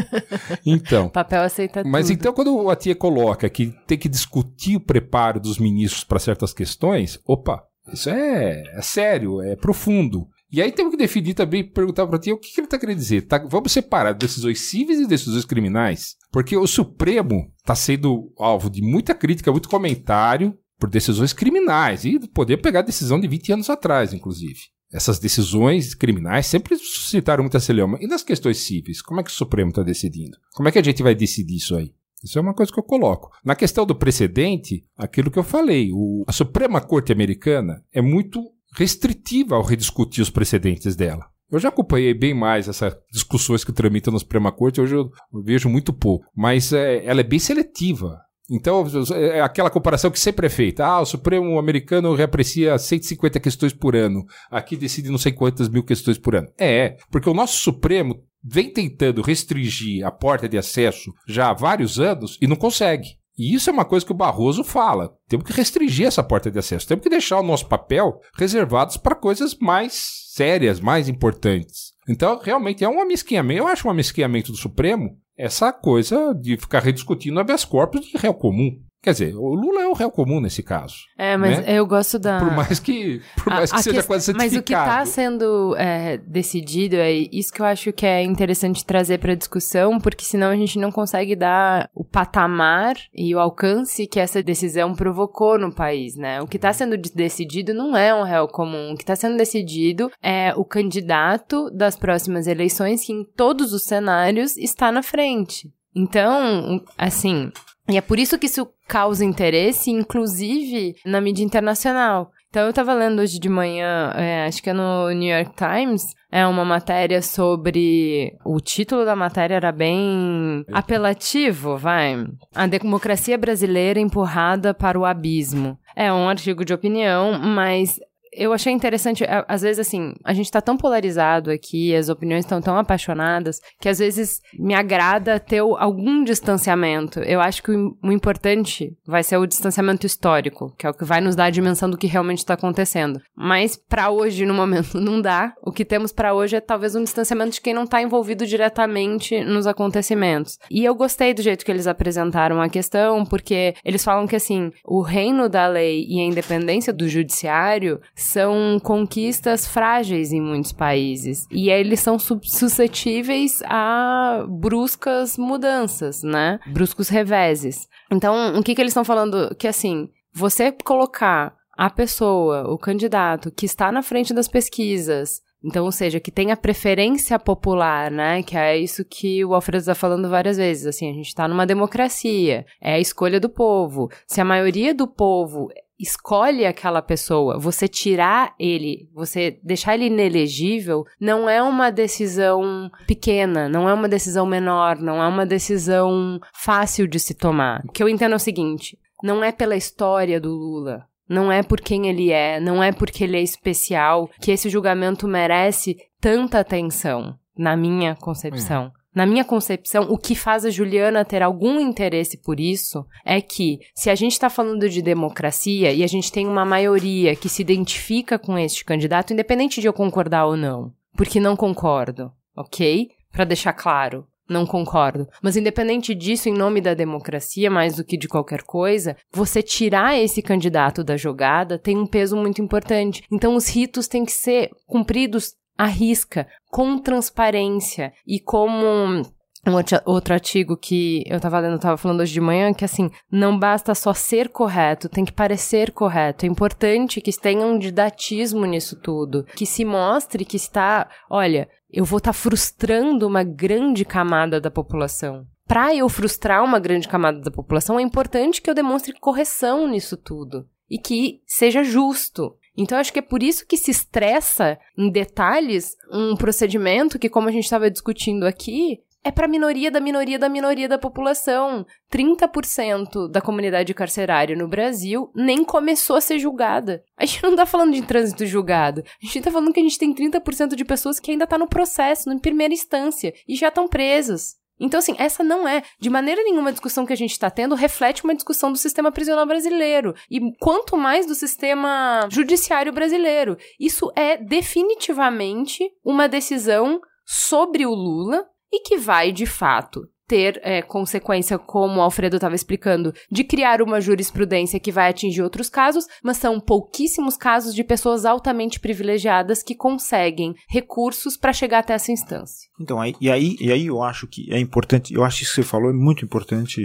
então. Papel aceita Mas tudo. então, quando a tia coloca que tem que discutir o preparo dos ministros para certas questões, opa, isso é, é sério, é profundo. E aí temos que definir também, perguntar para ti o que, que ele está querendo dizer. Tá, vamos separar decisões cíveis e decisões criminais? Porque o Supremo está sendo alvo de muita crítica, muito comentário por decisões criminais e poder pegar decisão de 20 anos atrás, inclusive. Essas decisões criminais sempre suscitaram muita celeuma. E nas questões cíveis, como é que o Supremo está decidindo? Como é que a gente vai decidir isso aí? Isso é uma coisa que eu coloco. Na questão do precedente, aquilo que eu falei, o, a Suprema Corte Americana é muito restritiva ao rediscutir os precedentes dela. Eu já acompanhei bem mais essas discussões que tramitam na Suprema Corte, hoje eu vejo muito pouco, mas é, ela é bem seletiva. Então, é aquela comparação que sempre é feita. Ah, o Supremo americano reaprecia 150 questões por ano. Aqui decide não sei quantas mil questões por ano. É, porque o nosso Supremo vem tentando restringir a porta de acesso já há vários anos e não consegue. E isso é uma coisa que o Barroso fala. Temos que restringir essa porta de acesso. Temos que deixar o nosso papel reservados para coisas mais sérias, mais importantes. Então, realmente é um amesquinhamento. Eu acho um amesquinhamento do Supremo essa coisa de ficar rediscutindo habeas corpus de réu comum. Quer dizer, o Lula é o réu comum nesse caso. É, mas né? eu gosto da. Por mais que, por mais A- que a seja ques- quase certificado. Mas o que está sendo é, decidido é isso que eu acho que é interessante trazer para discussão, porque senão a gente não consegue dar o patamar e o alcance que essa decisão provocou no país, né? O que está sendo de- decidido não é um réu comum. O que está sendo decidido é o candidato das próximas eleições que em todos os cenários está na frente. Então, assim, e é por isso que isso causa interesse, inclusive na mídia internacional. Então, eu tava lendo hoje de manhã, é, acho que é no New York Times, é uma matéria sobre. O título da matéria era bem apelativo, vai. A democracia brasileira empurrada para o abismo. É um artigo de opinião, mas eu achei interessante, às vezes, assim, a gente tá tão polarizado aqui, as opiniões estão tão apaixonadas, que às vezes me agrada ter algum distanciamento. Eu acho que o, im- o importante vai ser o distanciamento histórico, que é o que vai nos dar a dimensão do que realmente está acontecendo. Mas pra hoje, no momento, não dá. O que temos pra hoje é talvez um distanciamento de quem não tá envolvido diretamente nos acontecimentos. E eu gostei do jeito que eles apresentaram a questão, porque eles falam que, assim, o reino da lei e a independência do judiciário são conquistas frágeis em muitos países. E eles são suscetíveis a bruscas mudanças, né? Bruscos reveses. Então, o que, que eles estão falando? Que, assim, você colocar a pessoa, o candidato, que está na frente das pesquisas, então, ou seja, que tem a preferência popular, né? Que é isso que o Alfredo está falando várias vezes. Assim, a gente está numa democracia, é a escolha do povo. Se a maioria do povo escolhe aquela pessoa, você tirar ele, você deixar ele inelegível, não é uma decisão pequena, não é uma decisão menor, não é uma decisão fácil de se tomar. O que eu entendo é o seguinte: não é pela história do Lula, não é por quem ele é, não é porque ele é especial que esse julgamento merece tanta atenção, na minha concepção. Na minha concepção, o que faz a Juliana ter algum interesse por isso é que, se a gente está falando de democracia e a gente tem uma maioria que se identifica com este candidato, independente de eu concordar ou não, porque não concordo, ok? Para deixar claro, não concordo. Mas independente disso, em nome da democracia, mais do que de qualquer coisa, você tirar esse candidato da jogada tem um peso muito importante. Então os ritos têm que ser cumpridos à risca, com transparência e como um outro artigo que eu tava lendo, eu tava falando hoje de manhã, que assim, não basta só ser correto, tem que parecer correto. É importante que tenha um didatismo nisso tudo, que se mostre que está, olha, eu vou estar tá frustrando uma grande camada da população. Para eu frustrar uma grande camada da população, é importante que eu demonstre correção nisso tudo e que seja justo. Então, acho que é por isso que se estressa em detalhes um procedimento que, como a gente estava discutindo aqui, é para a minoria da minoria da minoria da população. 30% da comunidade carcerária no Brasil nem começou a ser julgada. A gente não tá falando de trânsito julgado. A gente tá falando que a gente tem 30% de pessoas que ainda tá no processo, em primeira instância, e já estão presas. Então, assim, essa não é, de maneira nenhuma, a discussão que a gente está tendo reflete uma discussão do sistema prisional brasileiro. E quanto mais do sistema judiciário brasileiro. Isso é definitivamente uma decisão sobre o Lula e que vai, de fato, ter é, consequência, como o Alfredo estava explicando, de criar uma jurisprudência que vai atingir outros casos, mas são pouquíssimos casos de pessoas altamente privilegiadas que conseguem recursos para chegar até essa instância. Então, aí, e, aí, e aí eu acho que é importante, eu acho que isso que você falou é muito importante,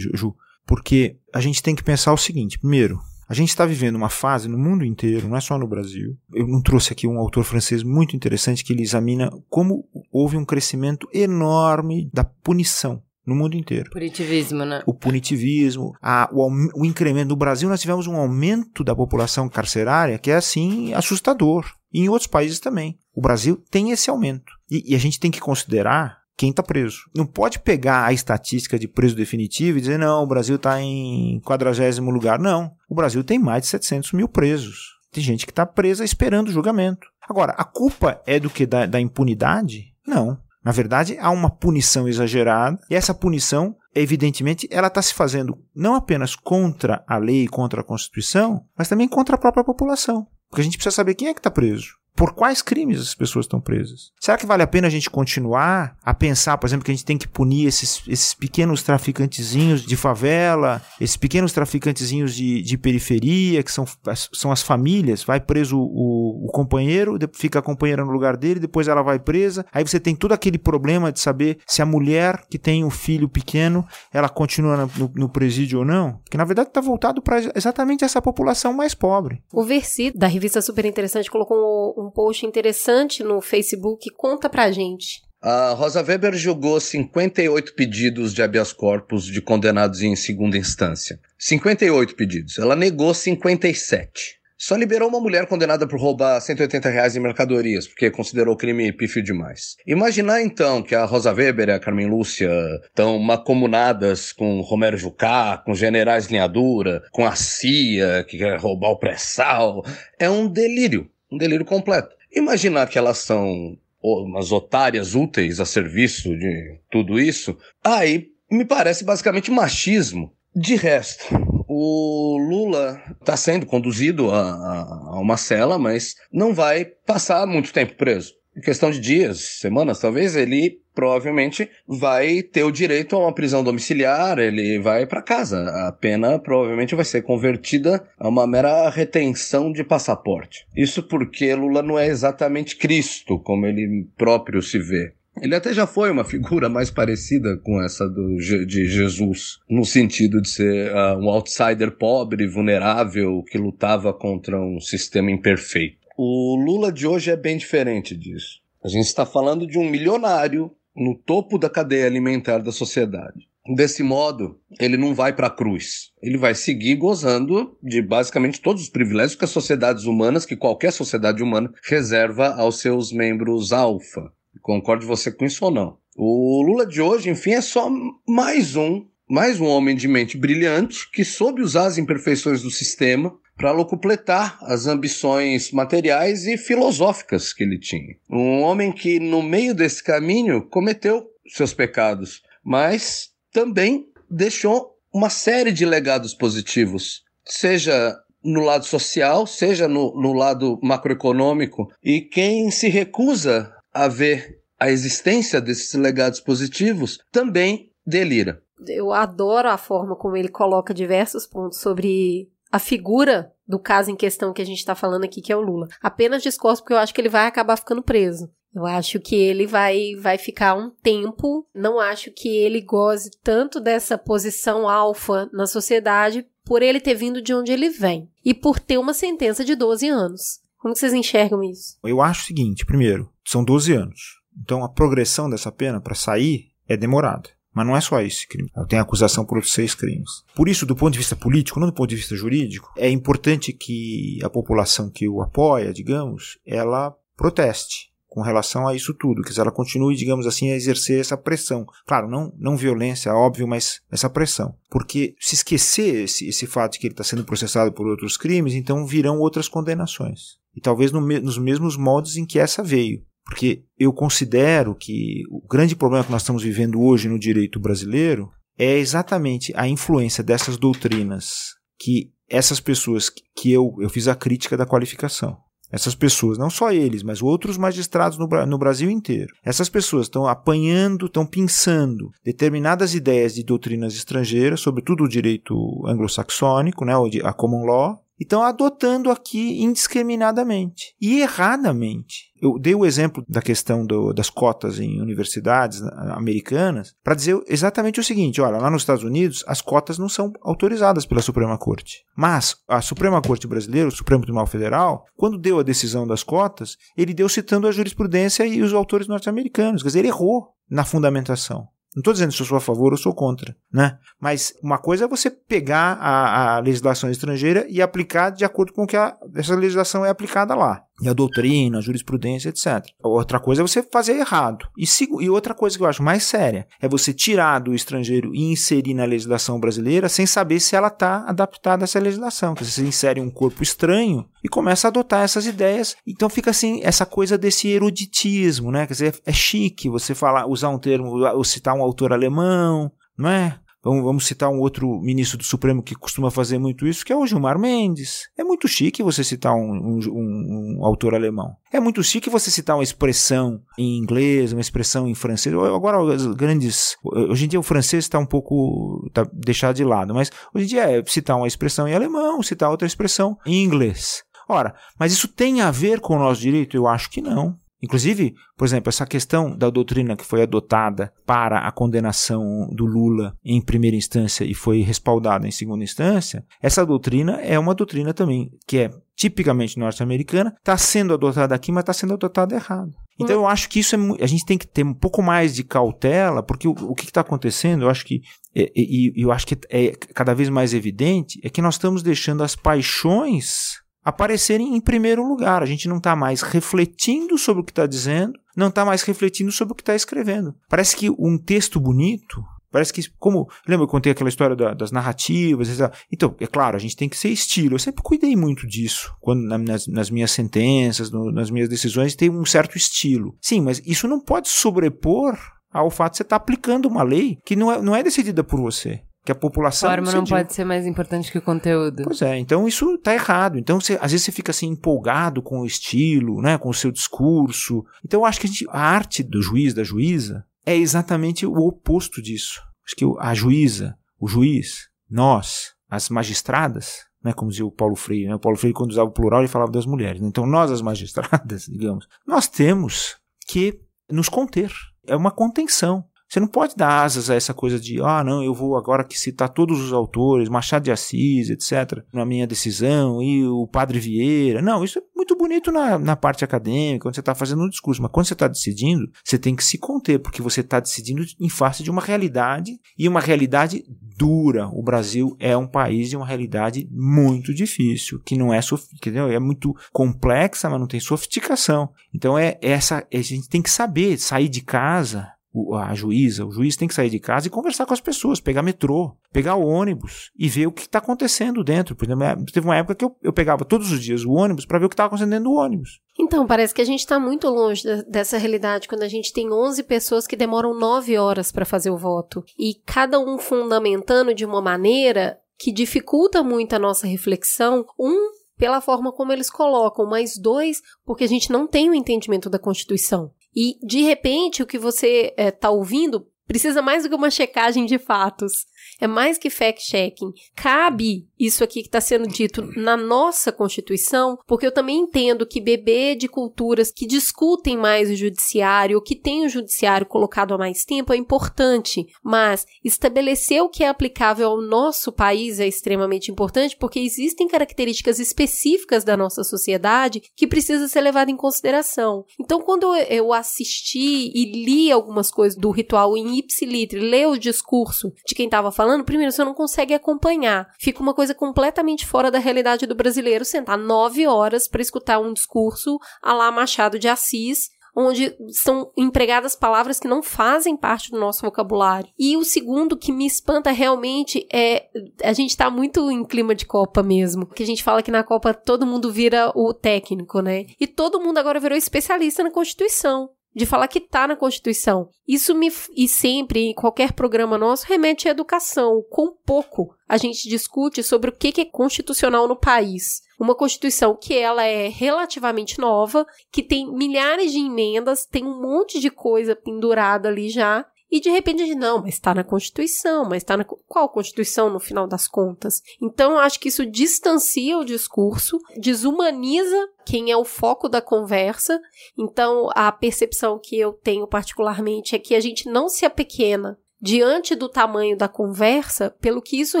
Ju, porque a gente tem que pensar o seguinte: primeiro, a gente está vivendo uma fase no mundo inteiro, não é só no Brasil. Eu não trouxe aqui um autor francês muito interessante que ele examina como houve um crescimento enorme da punição no mundo inteiro. Punitivismo, né? O punitivismo, a, o, o incremento. No Brasil, nós tivemos um aumento da população carcerária que é, assim, assustador. E em outros países também. O Brasil tem esse aumento. E, e a gente tem que considerar quem está preso. Não pode pegar a estatística de preso definitivo e dizer, não, o Brasil está em quadragésimo lugar. Não. O Brasil tem mais de 700 mil presos. Tem gente que está presa esperando o julgamento. Agora, a culpa é do que? Da, da impunidade? Não. Na verdade, há uma punição exagerada e essa punição, evidentemente, ela está se fazendo não apenas contra a lei, contra a Constituição, mas também contra a própria população. Porque a gente precisa saber quem é que está preso. Por quais crimes as pessoas estão presas? Será que vale a pena a gente continuar a pensar, por exemplo, que a gente tem que punir esses, esses pequenos traficantezinhos de favela, esses pequenos traficantezinhos de, de periferia, que são, são as famílias? Vai preso o, o companheiro, fica a companheira no lugar dele, depois ela vai presa. Aí você tem todo aquele problema de saber se a mulher que tem um filho pequeno, ela continua no, no presídio ou não. Que na verdade está voltado para exatamente essa população mais pobre. O Versi, da revista Super Interessante, colocou um um post interessante no Facebook. Conta pra gente. A Rosa Weber julgou 58 pedidos de habeas corpus de condenados em segunda instância. 58 pedidos. Ela negou 57. Só liberou uma mulher condenada por roubar 180 reais em mercadorias, porque considerou o crime pífio demais. Imaginar então que a Rosa Weber e a Carmen Lúcia estão macomunadas com Romero Jucá, com generais linhadura, com a CIA, que quer roubar o pré-sal, é um delírio um delírio completo. Imaginar que elas são umas otárias úteis a serviço de tudo isso, aí me parece basicamente machismo. De resto, o Lula está sendo conduzido a, a, uma cela, mas não vai passar muito tempo preso. Em questão de dias, semanas, talvez, ele provavelmente vai ter o direito a uma prisão domiciliar, ele vai para casa. A pena provavelmente vai ser convertida a uma mera retenção de passaporte. Isso porque Lula não é exatamente Cristo, como ele próprio se vê. Ele até já foi uma figura mais parecida com essa do, de Jesus, no sentido de ser uh, um outsider pobre, vulnerável, que lutava contra um sistema imperfeito. O Lula de hoje é bem diferente disso. A gente está falando de um milionário no topo da cadeia alimentar da sociedade. Desse modo, ele não vai para a cruz. Ele vai seguir gozando de basicamente todos os privilégios que as sociedades humanas, que qualquer sociedade humana, reserva aos seus membros alfa. Concorde você com isso ou não? O Lula de hoje, enfim, é só mais um, mais um homem de mente brilhante que soube usar as imperfeições do sistema para locupletar as ambições materiais e filosóficas que ele tinha. Um homem que, no meio desse caminho, cometeu seus pecados, mas também deixou uma série de legados positivos, seja no lado social, seja no, no lado macroeconômico. E quem se recusa a ver a existência desses legados positivos também delira. Eu adoro a forma como ele coloca diversos pontos sobre a figura do caso em questão que a gente está falando aqui, que é o Lula. Apenas discordo porque eu acho que ele vai acabar ficando preso. Eu acho que ele vai, vai ficar um tempo. Não acho que ele goze tanto dessa posição alfa na sociedade por ele ter vindo de onde ele vem e por ter uma sentença de 12 anos. Como vocês enxergam isso? Eu acho o seguinte: primeiro, são 12 anos. Então a progressão dessa pena para sair é demorada. Mas não é só esse crime. Tem acusação por outros seis crimes. Por isso, do ponto de vista político, não do ponto de vista jurídico, é importante que a população que o apoia, digamos, ela proteste com relação a isso tudo, que ela continue, digamos assim, a exercer essa pressão. Claro, não, não violência, óbvio, mas essa pressão. Porque se esquecer esse, esse fato de que ele está sendo processado por outros crimes, então virão outras condenações. E talvez no, nos mesmos moldes em que essa veio. Porque eu considero que o grande problema que nós estamos vivendo hoje no direito brasileiro é exatamente a influência dessas doutrinas que essas pessoas que eu, eu fiz a crítica da qualificação. Essas pessoas, não só eles, mas outros magistrados no, no Brasil inteiro. Essas pessoas estão apanhando, estão pensando determinadas ideias de doutrinas estrangeiras, sobretudo o direito anglo-saxônico, né, a common law, estão adotando aqui indiscriminadamente e erradamente. Eu dei o exemplo da questão do, das cotas em universidades americanas para dizer exatamente o seguinte: olha, lá nos Estados Unidos as cotas não são autorizadas pela Suprema Corte. Mas a Suprema Corte brasileira, o Supremo Tribunal Federal, quando deu a decisão das cotas, ele deu citando a jurisprudência e os autores norte-americanos. Quer dizer, ele errou na fundamentação. Não estou dizendo se eu sou a favor ou sou contra, né? Mas uma coisa é você pegar a, a legislação estrangeira e aplicar de acordo com que a, essa legislação é aplicada lá. E a doutrina, a jurisprudência, etc. Outra coisa é você fazer errado. E, e outra coisa que eu acho mais séria é você tirar do estrangeiro e inserir na legislação brasileira sem saber se ela está adaptada a essa legislação. Então, você insere um corpo estranho e começa a adotar essas ideias. Então fica assim, essa coisa desse eruditismo, né? Quer dizer, é chique você falar, usar um termo, ou citar um autor alemão, não é? Vamos, vamos, citar um outro ministro do Supremo que costuma fazer muito isso, que é o Gilmar Mendes. É muito chique você citar um, um, um, um, autor alemão. É muito chique você citar uma expressão em inglês, uma expressão em francês. Agora, os grandes. Hoje em dia o francês está um pouco tá deixado de lado, mas hoje em dia é citar uma expressão em alemão, citar outra expressão em inglês. Ora, mas isso tem a ver com o nosso direito? Eu acho que não. Inclusive, por exemplo, essa questão da doutrina que foi adotada para a condenação do Lula em primeira instância e foi respaldada em segunda instância, essa doutrina é uma doutrina também que é tipicamente norte-americana, está sendo adotada aqui, mas está sendo adotada errado. Então eu acho que isso é, a gente tem que ter um pouco mais de cautela, porque o, o que está acontecendo, eu acho que é, e eu acho que é cada vez mais evidente, é que nós estamos deixando as paixões aparecerem em primeiro lugar. A gente não está mais refletindo sobre o que está dizendo, não está mais refletindo sobre o que está escrevendo. Parece que um texto bonito. Parece que, como. Lembra eu contei aquela história da, das narrativas? Então, é claro, a gente tem que ser estilo. Eu sempre cuidei muito disso. Quando nas, nas minhas sentenças, no, nas minhas decisões, tem um certo estilo. Sim, mas isso não pode sobrepor ao fato de você estar tá aplicando uma lei que não é, não é decidida por você que a população. A forma não pode ser mais importante que o conteúdo. Pois é, então isso está errado. Então, você, às vezes você fica assim empolgado com o estilo, né, com o seu discurso. Então, eu acho que a, gente, a arte do juiz, da juíza, é exatamente o oposto disso. Acho que a juíza, o juiz, nós, as magistradas, né, como dizia o Paulo Freire, né, o Paulo Freire quando usava o plural ele falava das mulheres. Né? Então, nós, as magistradas, digamos, nós temos que nos conter. É uma contenção. Você não pode dar asas a essa coisa de, ah, não, eu vou agora que citar todos os autores, Machado de Assis, etc., na minha decisão, e o Padre Vieira. Não, isso é muito bonito na, na parte acadêmica, quando você está fazendo um discurso, mas quando você está decidindo, você tem que se conter, porque você está decidindo em face de uma realidade, e uma realidade dura. O Brasil é um país de uma realidade muito difícil, que não é, entendeu? é muito complexa, mas não tem sofisticação. Então é essa, a gente tem que saber sair de casa a juíza, o juiz tem que sair de casa e conversar com as pessoas, pegar metrô, pegar o ônibus e ver o que está acontecendo dentro. Por exemplo, é, teve uma época que eu, eu pegava todos os dias o ônibus para ver o que estava acontecendo dentro do ônibus. Então, parece que a gente está muito longe dessa realidade quando a gente tem 11 pessoas que demoram 9 horas para fazer o voto e cada um fundamentando de uma maneira que dificulta muito a nossa reflexão. Um, pela forma como eles colocam, mas dois, porque a gente não tem o entendimento da Constituição. E, de repente, o que você está eh, ouvindo precisa mais do que uma checagem de fatos. É mais que fact-checking. Cabe isso aqui que está sendo dito na nossa Constituição, porque eu também entendo que beber de culturas que discutem mais o judiciário, que tem o judiciário colocado há mais tempo, é importante. Mas estabelecer o que é aplicável ao nosso país é extremamente importante, porque existem características específicas da nossa sociedade que precisa ser levada em consideração. Então, quando eu assisti e li algumas coisas do ritual em ipsilitre, ler o discurso de quem estava falando, primeiro, você não consegue acompanhar. Fica uma coisa completamente fora da realidade do brasileiro sentar nove horas para escutar um discurso a lá Machado de Assis, onde são empregadas palavras que não fazem parte do nosso vocabulário. E o segundo que me espanta realmente é a gente tá muito em clima de Copa mesmo, que a gente fala que na Copa todo mundo vira o técnico, né? E todo mundo agora virou especialista na Constituição de falar que está na Constituição. Isso me e sempre em qualquer programa nosso remete à educação. Com pouco a gente discute sobre o que é constitucional no país. Uma Constituição que ela é relativamente nova, que tem milhares de emendas, tem um monte de coisa pendurada ali já, e de repente a gente, não, mas está na Constituição, mas está na. Qual Constituição no final das contas? Então acho que isso distancia o discurso, desumaniza quem é o foco da conversa. Então a percepção que eu tenho particularmente é que a gente não se apequena diante do tamanho da conversa, pelo que isso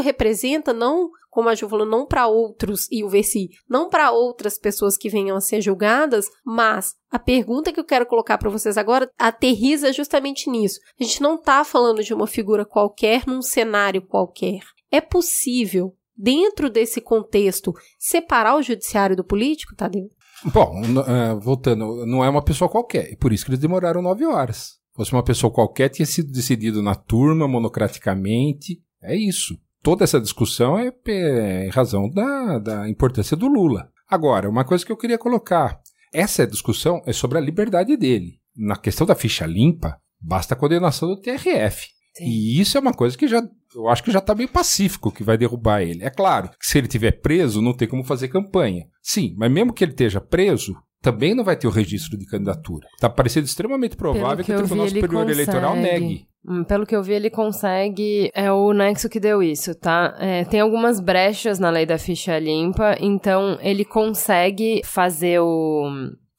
representa, não como a Ju falou, não para outros, e o Versi, não para outras pessoas que venham a ser julgadas, mas a pergunta que eu quero colocar para vocês agora aterriza justamente nisso. A gente não está falando de uma figura qualquer num cenário qualquer. É possível, dentro desse contexto, separar o judiciário do político, Tadeu? Bom, uh, voltando, não é uma pessoa qualquer, e por isso que eles demoraram nove horas. Se fosse uma pessoa qualquer, tinha sido decidido na turma, monocraticamente. É isso toda essa discussão é, é em razão da, da importância do Lula. Agora, uma coisa que eu queria colocar: essa discussão é sobre a liberdade dele. Na questão da ficha limpa, basta a condenação do TRF. Sim. E isso é uma coisa que já eu acho que já está bem pacífico que vai derrubar ele. É claro que se ele tiver preso, não tem como fazer campanha. Sim, mas mesmo que ele esteja preso, também não vai ter o registro de candidatura. Está parecendo extremamente provável que, que, o Tribunal Superior consegue. Eleitoral negue. Hum, pelo que eu vi, ele consegue. É o Nexo que deu isso, tá? É, tem algumas brechas na lei da ficha limpa, então ele consegue fazer o.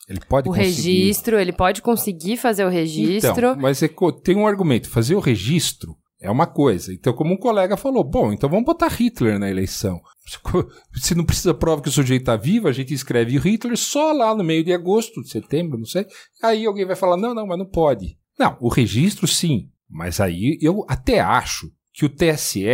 Ele pode o conseguir. registro, ele pode conseguir fazer o registro. Então, mas é, tem um argumento: fazer o registro é uma coisa. Então, como um colega falou, bom, então vamos botar Hitler na eleição. Se não precisa prova que o sujeito está vivo, a gente escreve Hitler só lá no meio de agosto, de setembro, não sei. Aí alguém vai falar: não, não, mas não pode. Não, o registro sim. Mas aí eu até acho que o TSE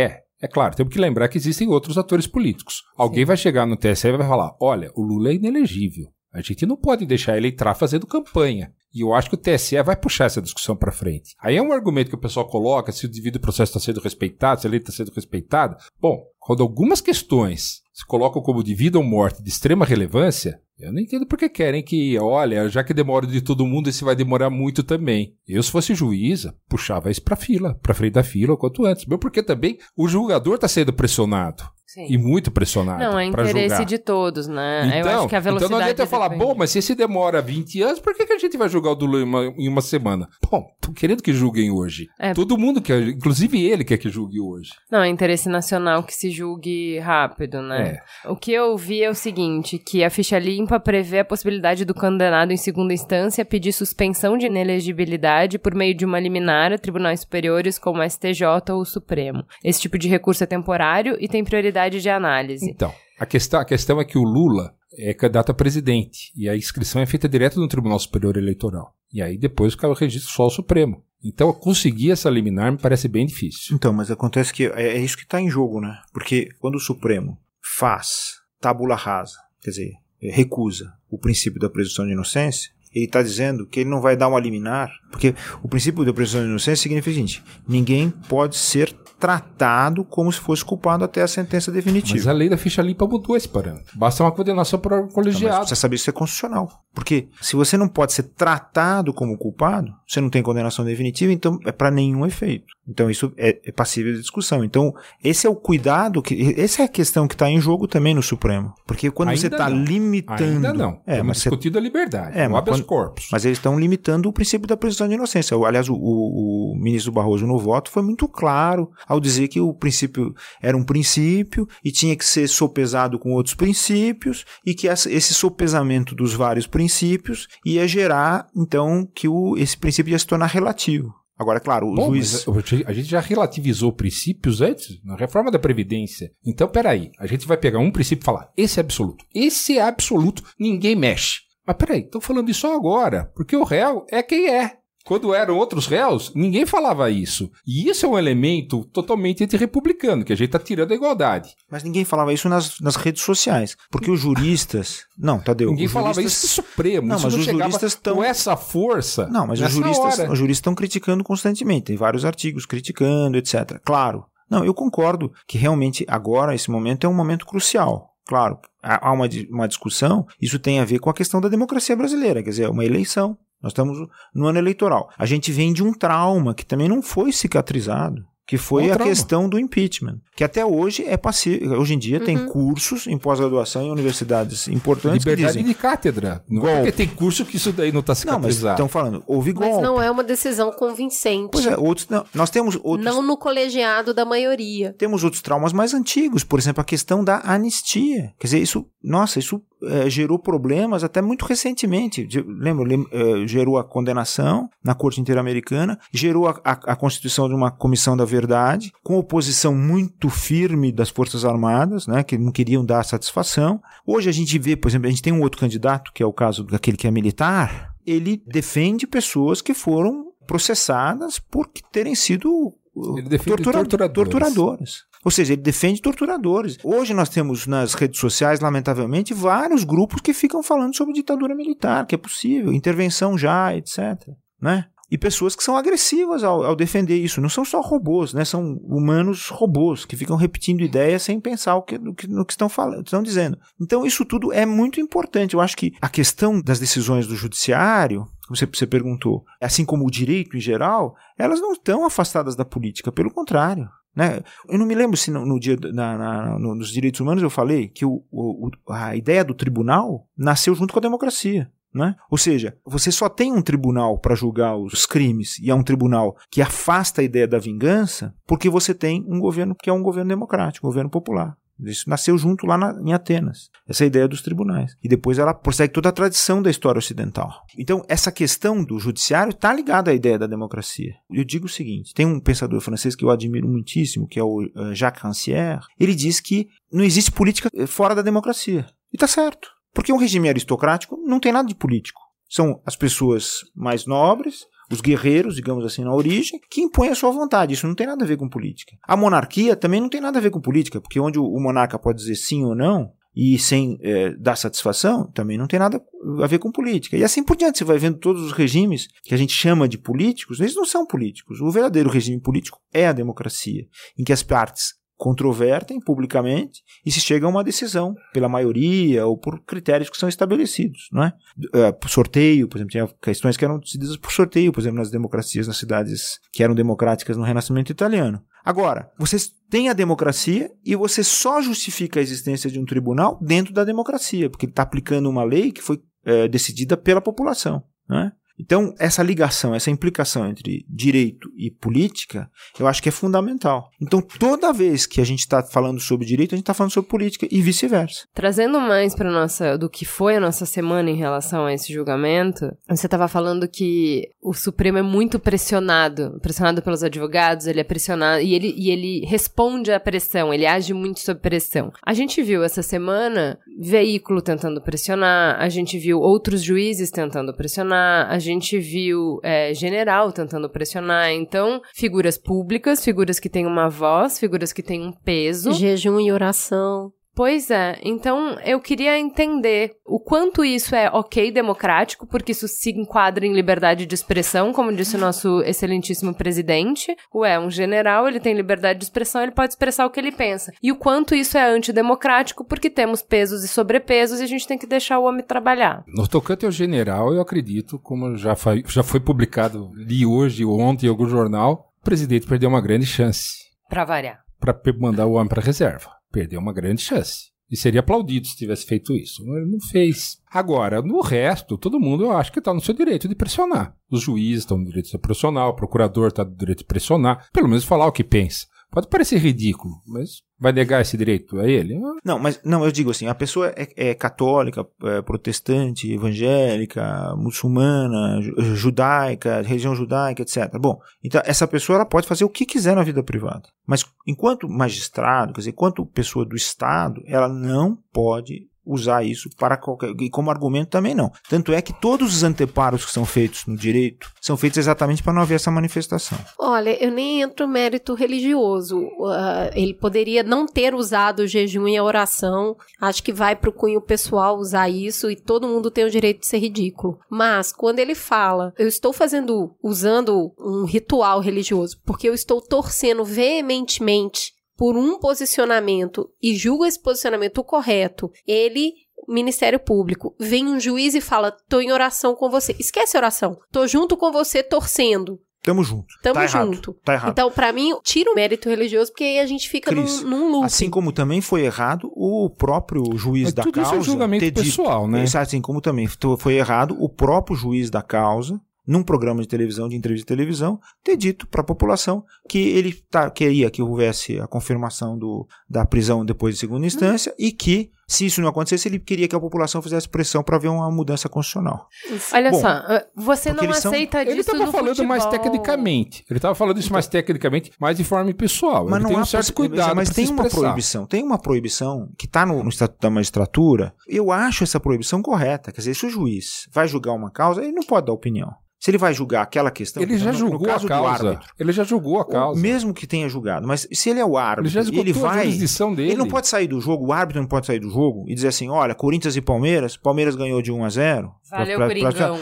é claro, temos que lembrar que existem outros atores políticos. Alguém Sim. vai chegar no TSE e vai falar: olha, o Lula é inelegível. A gente não pode deixar ele entrar fazendo campanha. E eu acho que o TSE vai puxar essa discussão para frente. Aí é um argumento que o pessoal coloca se o devido processo está sendo respeitado, se a lei está sendo respeitada. Bom, quando algumas questões se colocam como de vida ou morte de extrema relevância, eu não entendo por que querem que, olha, já que demora de todo mundo, esse vai demorar muito também. Eu, se fosse juíza, puxava isso pra fila, pra frente da fila, o quanto antes. Porque também o julgador tá sendo pressionado. Sim. E muito pressionado. Não, é interesse julgar. de todos, né? Então, eu acho que a velocidade. Então não adianta eu falar, bom, mas se esse demora 20 anos, por que, que a gente vai julgar o Lula em uma, em uma semana? Bom, tô querendo que julguem hoje. É. Todo mundo quer, inclusive ele quer que julgue hoje. Não, é interesse nacional que se julgue rápido, né? É. O que eu vi é o seguinte: que a ficha limpa prevê a possibilidade do condenado em segunda instância pedir suspensão de inelegibilidade por meio de uma liminar a tribunais superiores como o STJ ou o Supremo. Esse tipo de recurso é temporário e tem prioridade de análise. Então, a questão, a questão é que o Lula é candidato a presidente e a inscrição é feita direto no Tribunal Superior Eleitoral. E aí depois o registro só ao Supremo. Então, conseguir essa liminar me parece bem difícil. Então, mas acontece que é, é isso que está em jogo, né? Porque quando o Supremo faz tabula rasa, quer dizer, recusa o princípio da presunção de inocência, ele está dizendo que ele não vai dar uma liminar, porque o princípio da presunção de inocência significa o seguinte: ninguém pode ser tratado como se fosse culpado até a sentença definitiva. Mas a lei da ficha limpa mudou esse parâmetro. Basta uma condenação para o colegiado. você saber se isso é constitucional. Porque se você não pode ser tratado como culpado, você não tem condenação definitiva, então é para nenhum efeito. Então isso é, é passível de discussão. Então esse é o cuidado que essa é a questão que está em jogo também no Supremo, porque quando você Ainda está não. limitando, Ainda não. é, Temos mas você discutido a liberdade. É, o habeas quando- corpus. Mas eles estão limitando o princípio da presunção de inocência. O- Aliás, o, o- o ministro Barroso no voto foi muito claro ao dizer que o princípio era um princípio e tinha que ser sopesado com outros princípios e que esse sopesamento dos vários princípios ia gerar, então, que o, esse princípio ia se tornar relativo. Agora, claro, o Bom, juiz... a gente já relativizou princípios antes, na reforma da Previdência. Então, peraí, a gente vai pegar um princípio e falar, esse é absoluto. Esse é absoluto, ninguém mexe. Mas peraí, estão falando isso agora, porque o réu é quem é. Quando eram outros réus, ninguém falava isso. E isso é um elemento totalmente antirrepublicano, que a gente está tirando a igualdade. Mas ninguém falava isso nas, nas redes sociais. Porque os juristas... Não, Tadeu. ninguém falava juristas- isso no Supremo. Não, isso mas não os juristas tão- com essa força. Não, mas os juristas, hora. os juristas estão criticando constantemente. Tem vários artigos criticando, etc. Claro. Não, eu concordo que realmente agora, esse momento, é um momento crucial. Claro, há uma, uma discussão, isso tem a ver com a questão da democracia brasileira, quer dizer, é uma eleição. Nós estamos no ano eleitoral. A gente vem de um trauma que também não foi cicatrizado, que foi Qual a trauma? questão do impeachment, que até hoje é passível. Hoje em dia tem Uhum. cursos em pós-graduação em universidades importantes que Liberdade dizem. de cátedra. Não é Golpe. porque tem curso que isso daí não está Não, mas cicatrizado. estão falando, houve Mas golpe. não é uma decisão convincente. Pois é, outros não. Nós temos outros Não no colegiado da maioria. temos outros traumas mais antigos, por exemplo, a questão da anistia. Quer dizer, isso, nossa, isso eh, gerou problemas até muito recentemente. Lembra, lem- eh, gerou a condenação na Corte Interamericana, gerou a, a- a constituição de uma comissão da verdade, com oposição muito firme das Forças Armadas, né, que não queriam dar satisfação. Hoje a gente vê, por exemplo, a gente tem um outro candidato, que é o caso daquele que é militar, ele defende pessoas que foram processadas por terem sido uh, torturadores. torturadoras. Ou seja, ele defende torturadores. Hoje nós temos nas redes sociais, lamentavelmente, vários grupos que ficam falando sobre ditadura militar, que é possível, intervenção já, etc. Né? E pessoas que são agressivas ao, ao defender isso. Não são só robôs, né? são humanos robôs que ficam repetindo ideias sem pensar o que, no, que, no que estão falando, estão dizendo. Então, isso tudo é muito importante. Eu acho que a questão das decisões do judiciário, você, você perguntou, assim como o direito em geral, elas não estão afastadas da política, pelo contrário. Né? Eu não me lembro se no, no dia na, na- no- nos direitos humanos eu falei que o, o- a ideia do tribunal nasceu junto com a democracia. Né? Ou seja, você só tem um tribunal para julgar os crimes e é um tribunal que afasta a ideia da vingança porque você tem um governo que é um governo democrático, um governo popular. Isso nasceu junto lá na- em Atenas, essa ideia dos tribunais. E depois ela prossegue toda a tradição da história ocidental. Então, essa questão do judiciário está ligada à ideia da democracia. Eu digo o seguinte: tem um pensador francês que eu admiro muitíssimo, que é o eh, Jacques Rancière. Ele diz que não existe política eh, fora da democracia. E está certo. Porque um regime aristocrático não tem nada de político. São as pessoas mais nobres, os guerreiros, digamos assim, na origem, que impõem a sua vontade. Isso não tem nada a ver com política. A monarquia também não tem nada a ver com política, porque onde o monarca pode dizer sim ou não, e sem eh, dar satisfação, também não tem nada a ver com política. E assim por diante, você vai vendo todos os regimes que a gente chama de políticos, eles não são políticos. O verdadeiro regime político é a democracia, em que as partes controvertem publicamente e se chega a uma decisão pela maioria ou por critérios que são estabelecidos, não é? Eh, por sorteio, por exemplo, tinha questões que eram decididas por sorteio, por exemplo, nas democracias, nas cidades que eram democráticas no Renascimento italiano. Agora, vocês têm a democracia e você só justifica a existência de um tribunal dentro da democracia, porque ele está aplicando uma lei que foi eh, decidida pela população, não é? Então, essa ligação, essa implicação entre direito e política, eu acho que é fundamental. Então, toda vez que a gente está falando sobre direito, a gente está falando sobre política e vice-versa. Trazendo mais para nossa do que foi a nossa semana em relação a esse julgamento, você estava falando que o Supremo é muito pressionado, pressionado pelos advogados, ele é pressionado e ele, e ele responde à pressão, ele age muito sob pressão. A gente viu essa semana veículo tentando pressionar, a gente viu outros juízes tentando pressionar, a gente viu é, general tentando pressionar. Então, figuras públicas, figuras que têm uma voz, figuras que têm um peso. Jejum e oração. Pois é, então eu queria entender o quanto isso é ok democrático, porque isso se enquadra em liberdade de expressão, como disse o nosso excelentíssimo presidente. Ué, um general, ele tem liberdade de expressão, ele pode expressar o que ele pensa. E o quanto isso é antidemocrático, porque temos pesos e sobrepesos e a gente tem que deixar o homem trabalhar. No tocante ao general, eu acredito, como já foi, já foi publicado, li hoje ou ontem em algum jornal, o presidente perdeu uma grande chance Pra variar. para mandar o homem para reserva. Perdeu uma grande chance. E seria aplaudido se tivesse feito isso. Ele não fez. Agora, no resto, todo mundo eu acho que está no seu direito de pressionar. Os juízes estão no direito de pressionar, o procurador está no direito de pressionar, pelo menos falar o que pensa. Pode parecer ridículo, mas vai negar esse direito a ele? Não, mas não, eu digo assim, a pessoa é, é católica, é protestante, evangélica, muçulmana, ju- judaica, religião judaica, etc. Bom, então essa pessoa ela pode fazer o que quiser na vida privada. Mas enquanto magistrado, quer dizer, enquanto pessoa do Estado, ela não pode usar isso para qualquer e como argumento também não. Tanto é que todos os anteparos que são feitos no direito são feitos exatamente para não haver essa manifestação. Olha, eu nem entro mérito religioso. Ah, ele poderia não ter usado o jejum e a oração. Acho que vai pro cunho pessoal usar isso e todo mundo tem o direito de ser ridículo. Mas quando ele fala, eu estou fazendo, usando um ritual religioso, porque eu estou torcendo veementemente por um posicionamento e julgo esse posicionamento correto, ele Ministério Público, vem um juiz e fala: tô em oração com você. Esquece a oração. Tô junto com você torcendo. Tamo junto. Tamo tá errado, junto. Tá errado. Então, pra mim, tira o mérito religioso, porque aí a gente fica Cris, num, num loop. Assim como também foi errado o próprio juiz Mas da tudo isso é causa. julgamento ter dito- pessoal, né? Assim como também foi errado o próprio juiz da causa, num programa de televisão, de entrevista de televisão, ter dito para a população que ele tá, queria que houvesse a confirmação do, da prisão depois de segunda instância e que, se isso não acontecesse, ele queria que a população fizesse pressão para ver uma mudança constitucional. Olha Bom, só, ah, você não eles são- aceita Ele disso estava falando mais futebol. tecnicamente. Ele estava falando isso mais tecnicamente, mais de forma pessoal. Mas ele não tem há um certo cuidado Mas tem uma proibição. Tem uma proibição que está no, no Estatuto da Magistratura. Eu acho essa proibição correta. Quer dizer, se o juiz vai julgar uma causa, ele não pode dar opinião. Se ele vai julgar aquela questão. Ele já no- no julgou a causa. árbitro, Ele já julgou a causa. Mesmo que tenha julgado, mas se ele é o Ele árbitro, já ele a vai. Ele não pode sair do jogo, o árbitro não pode sair do jogo e dizer assim: olha, Corinthians e Palmeiras, Palmeiras ganhou de 1 a 0 Valeu, Pra- pra- pra-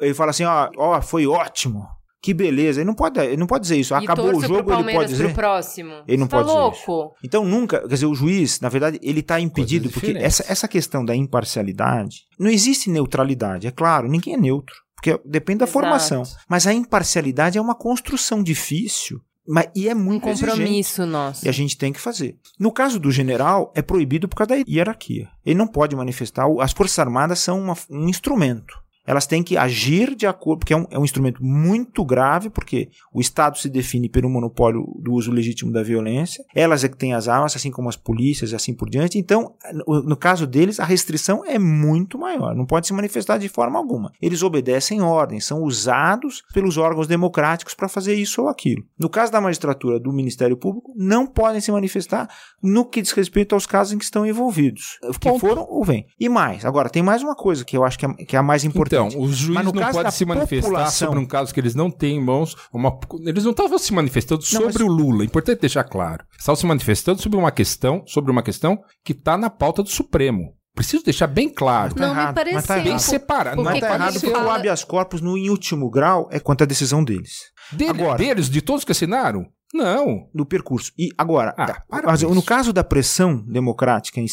Ele fala assim: ó, ó, foi ótimo. Que beleza. Ele não pode, ele não pode dizer isso. E Acabou o jogo, pro ele pode dizer. pro próximo. Ele não Você pode tá dizer louco? Então nunca, quer dizer, o juiz, na verdade, ele está impedido, Coisas porque essa, essa questão da imparcialidade, não existe neutralidade, é claro, ninguém é neutro, porque depende da Exato. formação. Mas a imparcialidade é uma construção difícil, mas, e é muito exigente. Compromisso nosso. E a gente tem que fazer. No caso do general, é proibido por causa da hierarquia. Ele não pode manifestar. As Forças Armadas são uma- um instrumento. Elas têm que agir de acordo, porque é um, é um instrumento muito grave, porque o Estado se define pelo monopólio do uso legítimo da violência. Elas é que têm as armas, assim como as polícias e assim por diante. Então, no, no caso deles, a restrição é muito maior. Não pode se manifestar de forma alguma. Eles obedecem ordens, são usados pelos órgãos democráticos para fazer isso ou aquilo. No caso da magistratura do Ministério Público, não podem se manifestar no que diz respeito aos casos em que estão envolvidos, que Ponto. foram ou vêm. E mais, agora tem mais uma coisa que eu acho que é, que é a mais importante. Então, juízes no não podem se manifestar população- sobre um caso que eles não têm em mãos. Uma... Eles não estavam se manifestando Não, sobre mas- o Lula. Importante deixar claro. Estavam se manifestando sobre uma questão, sobre uma questão que está na pauta do Supremo. Preciso deixar bem claro. Tá Não me tá pareceu. errado. Bem separado. Porque Não tá quando errado porque o habeas corpus, no, em último grau, é quanto à decisão deles. Dele- Agora- Deles, de todos que assinaram? Não. do percurso. E agora, Ah, tá, para mas com no caso da pressão democrática em-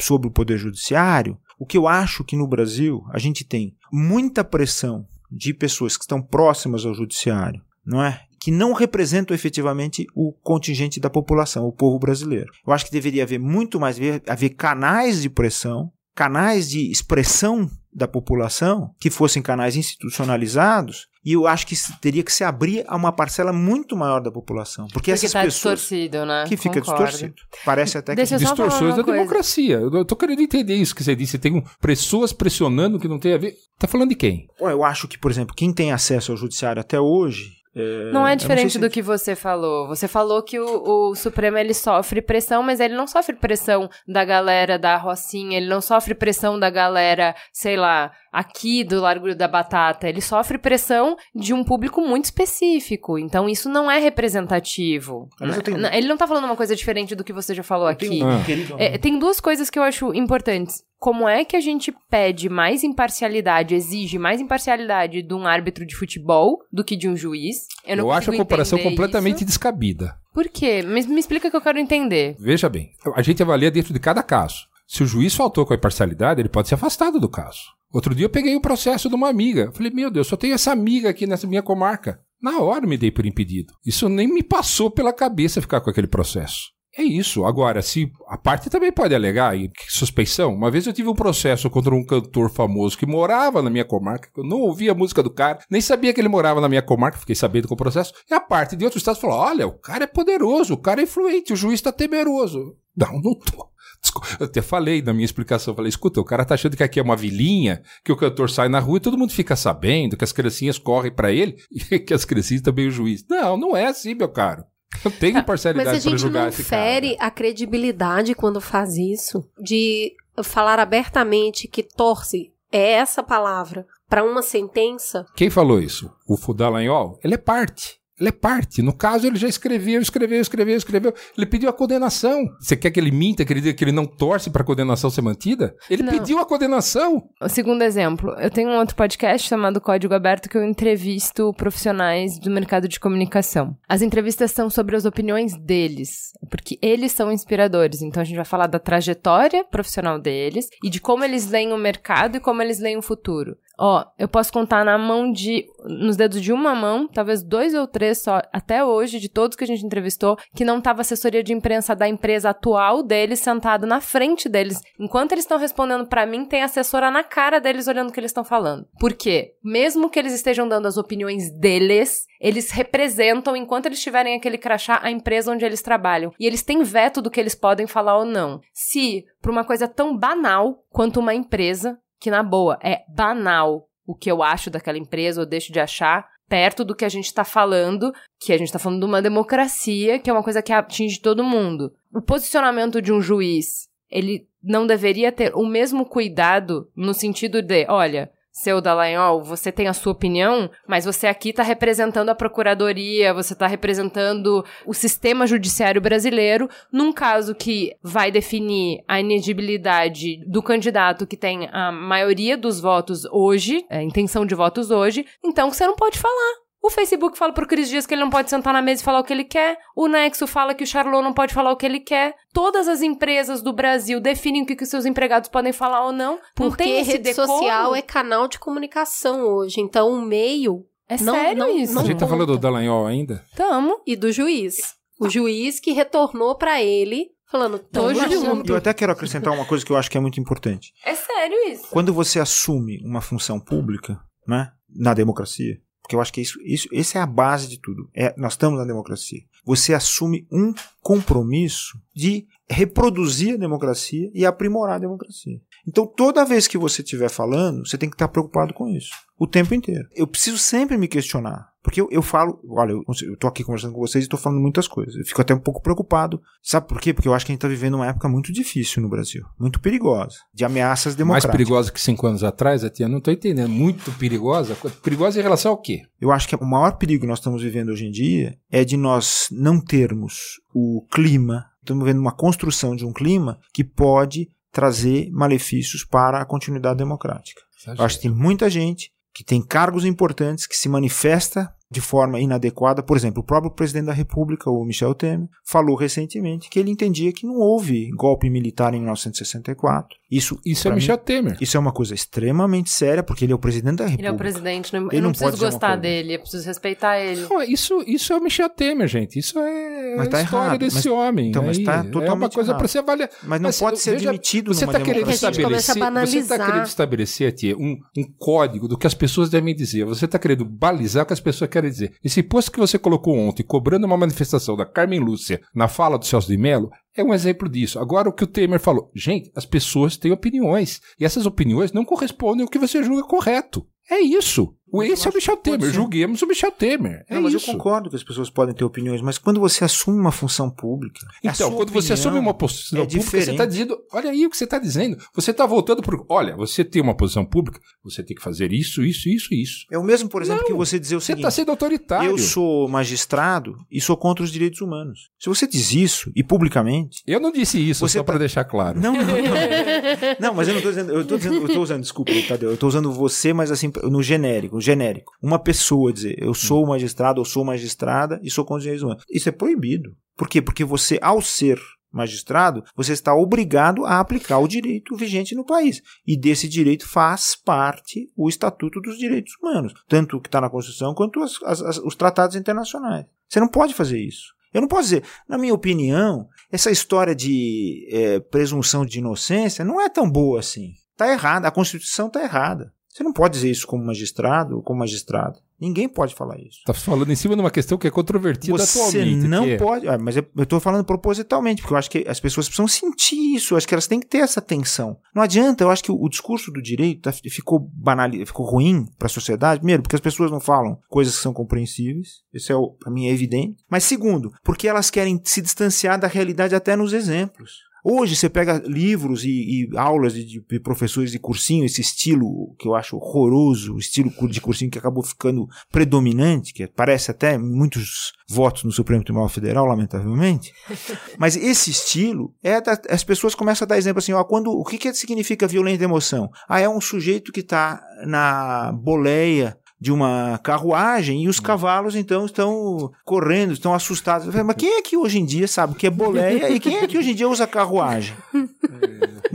sobre o poder judiciário, o que eu acho que no Brasil a gente tem muita pressão de pessoas que estão próximas ao judiciário, não é? Que não representam efetivamente o contingente da população, o povo brasileiro. Eu acho que deveria haver muito mais haver, canais de pressão, canais de expressão da população que fossem canais institucionalizados e eu acho que teria que se abrir a uma parcela muito maior da população porque, Porque essas tá pessoas distorcido, né? que fica Concordo. distorcido. Parece até que Distorções da coisa. democracia. Eu tô querendo entender isso que você disse. Tem pessoas pressionando que não tem a ver. Tá falando de quem? Eu acho que, por exemplo, quem tem acesso ao judiciário até hoje É, Não é diferente se- do que você falou. Você falou que o, o Supremo ele sofre pressão, mas ele não sofre pressão da galera da Rocinha, ele não sofre pressão da galera, sei lá, aqui do Largo da Batata. Ele sofre pressão de um público muito específico. Então isso não é representativo. Tenho- Ele não tá falando uma coisa diferente do que você já falou Eu tenho aqui. um Ah. É, tem duas coisas que eu acho importantes. Como é que a gente pede mais imparcialidade, exige mais imparcialidade de um árbitro de futebol do que de um juiz? Eu, não acho a comparação completamente isso. descabida. Por quê? Me, me explica que eu quero entender. Veja bem, a gente avalia dentro de cada caso. Se o juiz faltou com a imparcialidade, ele pode ser afastado do caso. Outro dia eu peguei o processo de uma amiga. Eu Falei, meu Deus, só tenho essa amiga aqui nessa minha comarca. Na hora eu me dei por impedido. Isso nem me passou pela cabeça ficar com aquele processo. É isso. Agora, se a parte também pode alegar e suspeição. Uma vez eu tive um processo contra um cantor famoso que morava na minha comarca, eu não ouvia a música do cara, nem sabia que ele morava na minha comarca, fiquei sabendo com o processo. E a parte de outros estados falou: olha, o cara é poderoso, o cara é influente, o juiz está temeroso. Não, não tô. Desculpa, Eu até falei na minha explicação, falei, escuta, o cara tá achando que aqui é uma vilinha, que o cantor sai na rua e todo mundo fica sabendo, que as criancinhas correm pra ele e que as criancinhas também o juiz. Não, não é assim, meu caro. Eu tenho Mas imparcialidade a para gente não fere cara. a credibilidade quando faz isso, de falar abertamente que torce é essa palavra para uma sentença. Quem falou isso? O Fudalanhol? Ele é parte. Ele é parte. No caso, ele já escreveu, escreveu, escreveu, escreveu. Ele pediu a condenação. Você quer que ele minta, que ele diga que ele não torce para a condenação ser mantida? Ele Não. pediu a condenação. O segundo exemplo, eu tenho um outro podcast chamado Código Aberto que eu entrevisto profissionais do mercado de comunicação. As entrevistas são sobre as opiniões deles, porque eles são inspiradores. Então a gente vai falar da trajetória profissional deles e de como eles leem o mercado e como eles leem o futuro. Ó, eu posso contar na mão de. nos dedos de uma mão, talvez dois ou três só, até hoje, de todos que a gente entrevistou, que não tava assessoria de imprensa da empresa atual deles sentada na frente deles. Enquanto eles estão respondendo pra mim, tem assessora na cara deles olhando o que eles estão falando. Por quê? Mesmo que eles estejam dando as opiniões deles, eles representam, enquanto eles tiverem aquele crachá, a empresa onde eles trabalham. E eles têm veto do que eles podem falar ou não. Se, por uma coisa tão banal quanto uma empresa, que na boa é banal o que eu acho daquela empresa ou deixo de achar, perto do que a gente tá falando, que a gente tá falando de uma democracia, que é uma coisa que atinge todo mundo. O posicionamento de um juiz, ele não deveria ter o mesmo cuidado no sentido de, olha, seu Dallagnol, você tem a sua opinião, mas você aqui está representando a procuradoria, você está representando o sistema judiciário brasileiro, num caso que vai definir a inedibilidade do candidato que tem a maioria dos votos hoje, a intenção de votos hoje, então você não pode falar. O Facebook fala pro Cris Dias que ele não pode sentar na mesa e falar o que ele quer. O Nexo fala que o Charlot não pode falar o que ele quer. Todas as empresas do Brasil definem o que, que os seus empregados podem falar ou não. não Porque tem esse rede decoro. social é canal de comunicação hoje. Então, o meio É Não- sério não- isso? não a gente tá conta. falando do Dallagnol ainda? Tamo. e do juiz. O juiz que retornou pra ele, falando, Tô junto. Eu até quero acrescentar uma coisa que eu acho que é muito importante. É sério isso. Quando você assume uma função pública, né, na democracia, porque eu acho que isso, isso essa é a base de tudo. É, nós estamos na democracia. Você assume um compromisso de reproduzir a democracia e aprimorar a democracia. Então, toda vez que você estiver falando, você tem que estar preocupado com isso. O tempo inteiro. Eu preciso sempre me questionar. Porque eu, eu falo, olha, eu, eu tô aqui conversando com vocês e tô falando muitas coisas. Eu fico até um pouco preocupado. Sabe por quê? Porque eu acho que a gente tá vivendo uma época muito difícil no Brasil. Muito perigosa. De ameaças Mais democráticas. perigosa que cinco anos atrás, a tia, não tô entendendo. Muito perigosa? Perigosa em relação ao quê? Eu acho que o maior perigo que nós estamos vivendo hoje em dia é de nós não termos o clima, estamos vendo uma construção de um clima que pode trazer malefícios para a continuidade democrática. Eu acho que tem muita gente que tem cargos importantes que se manifesta de forma inadequada. Por exemplo, o próprio presidente da República, o Michel Temer, falou recentemente que ele entendia que não houve golpe militar em 1964. Isso, Isso é mim, Michel Temer. isso é uma coisa extremamente séria, porque ele é o presidente da República. Ele é o presidente, não, Ele eu não, não preciso uma gostar coisa. dele, eu preciso respeitar ele. Não, isso, isso é o Michel Temer, gente. Isso é Mas a tá história errado. desse Mas- homem. então, mas tá É uma totalmente coisa errado. para você avaliar. Mas não pode ser veja, admitido Você numa querendo. A gente começa a estabelecer, você está querendo estabelecer, tia, um, um código do que as pessoas devem dizer. Você está querendo balizar o que as pessoas querem dizer. Esse post que você colocou ontem, cobrando uma manifestação da Carmen Lúcia na fala do Celso de Mello, é um exemplo disso. Agora, o que o Temer falou, gente, as pessoas têm opiniões. E essas opiniões não correspondem ao que você julga correto. É isso. Esse é o Michel Temer. Julguemos o Michel Temer. É não, mas isso. eu concordo que as pessoas podem ter opiniões, mas quando você assume uma função pública. Então, quando você assume uma posição é pública, você diferente. está dizendo. Olha aí o que você está dizendo. Você está voltando para. Olha, você tem uma posição pública, você tem que fazer isso, isso, isso, isso. É o mesmo, por exemplo, Não, que você dizer o Você seguinte. está sendo autoritário. Eu sou magistrado e sou contra os direitos humanos. Se você diz isso, e publicamente. Eu não disse isso, Você só tá- para deixar claro. Não, não, não. Não, mas eu não tô dizendo. Eu tô usando, desculpa, Tadeu. Eu tô usando você, mas assim, no genérico, genérico. Uma pessoa dizer, eu sou magistrado, eu sou magistrada e sou contra os direitos humanos. Isso é proibido. Por quê? Porque você, ao ser magistrado, você está obrigado a aplicar o direito vigente no país. E desse direito faz parte o Estatuto dos Direitos Humanos, tanto o que está na Constituição quanto as- as- os tratados internacionais. Você não pode fazer isso. Eu não posso dizer, na minha opinião, essa história de eh, presunção de inocência não é tão boa assim. Está errada, a Constituição está errada. Você não pode dizer isso como magistrado ou como magistrado. Ninguém pode falar isso. Tá falando em cima de uma questão que é controvertida Você atualmente. não que é- pode. ah, mas eu estou falando propositalmente, porque eu acho que as pessoas precisam sentir isso. Eu acho que elas têm que ter essa tensão. Não adianta, eu acho que o, o discurso do direito tá- ficou banal, ficou ruim para a sociedade. Primeiro, porque as pessoas não falam coisas que são compreensíveis. Isso é, para mim, é evidente. Mas segundo, porque elas querem se distanciar da realidade até nos exemplos. Hoje você pega livros e, e aulas de, de professores de cursinho, esse estilo que eu acho horroroso, o estilo de cursinho que acabou ficando predominante, que parece até muitos votos no Supremo Tribunal Federal, lamentavelmente. Mas esse estilo é da- as pessoas começam a dar exemplo assim, ó, quando o que, que significa violenta emoção? Ah, é um sujeito que está na boleia de uma carruagem e os cavalos então estão correndo, estão assustados. Falei, Mas quem é que hoje em dia sabe o que é boleia e quem é que hoje em dia usa carruagem?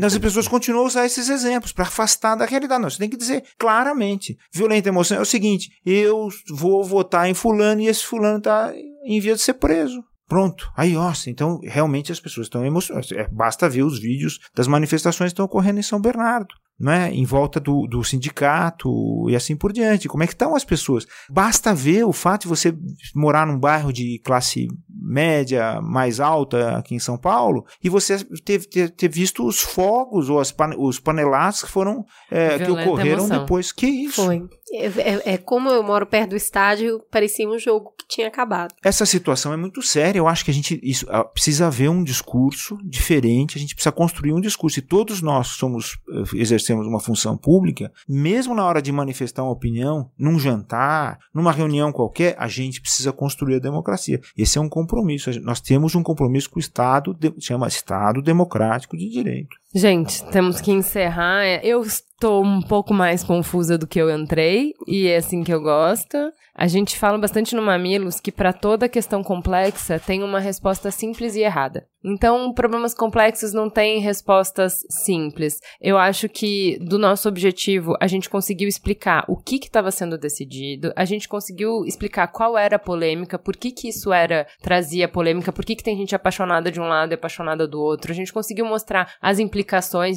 As pessoas continuam a usar esses exemplos para afastar da realidade. Não, você tem que dizer claramente. Violenta emoção é o seguinte: eu vou votar em fulano e esse fulano está em via de ser preso. Pronto. Aí, nossa, então realmente as pessoas estão emocionadas. É, basta ver os vídeos das manifestações que estão ocorrendo em São Bernardo. Né, em volta do, do sindicato e assim por diante. Como é que estão as pessoas? Basta ver o fato de você morar num bairro de classe média, mais alta aqui em São Paulo, e você ter, ter, ter visto os fogos ou as os panelaços que foram é, que ocorreram emoção. depois. Que isso? Foi. É, é- é como eu moro perto do estádio, parecia um jogo que tinha acabado. Essa situação é muito séria. Eu acho que a gente isso, ah, precisa haver um discurso diferente. A gente precisa construir um discurso. E todos nós somos eh, exercemos uma função pública, mesmo na hora de manifestar uma opinião, num jantar, numa reunião qualquer, a gente precisa construir a democracia. Esse é um compromisso. Nós temos um compromisso com o Estado, chama Estado Democrático de Direito. Gente, temos que encerrar. É, Eu estou um pouco mais confusa do que eu entrei, e é assim que eu gosto. A gente fala bastante no Mamilos que para toda questão complexa tem uma resposta simples e errada. Então, problemas complexos não têm respostas simples. Eu acho que do nosso objetivo a gente conseguiu explicar o que estava sendo decidido, a gente conseguiu explicar qual era a polêmica, por que, que isso era trazia polêmica, por que, que tem gente apaixonada de um lado e apaixonada do outro. A gente conseguiu mostrar as implicações,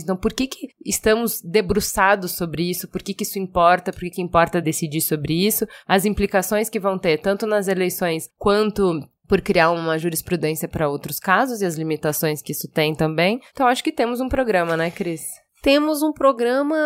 então por que, que estamos debruçados sobre isso, por que, que isso importa, por que, que importa decidir sobre isso, as implicações que vão ter tanto nas eleições quanto por criar uma jurisprudência para outros casos e as limitações que isso tem também. Então acho que temos um programa, né, Cris? Temos um programa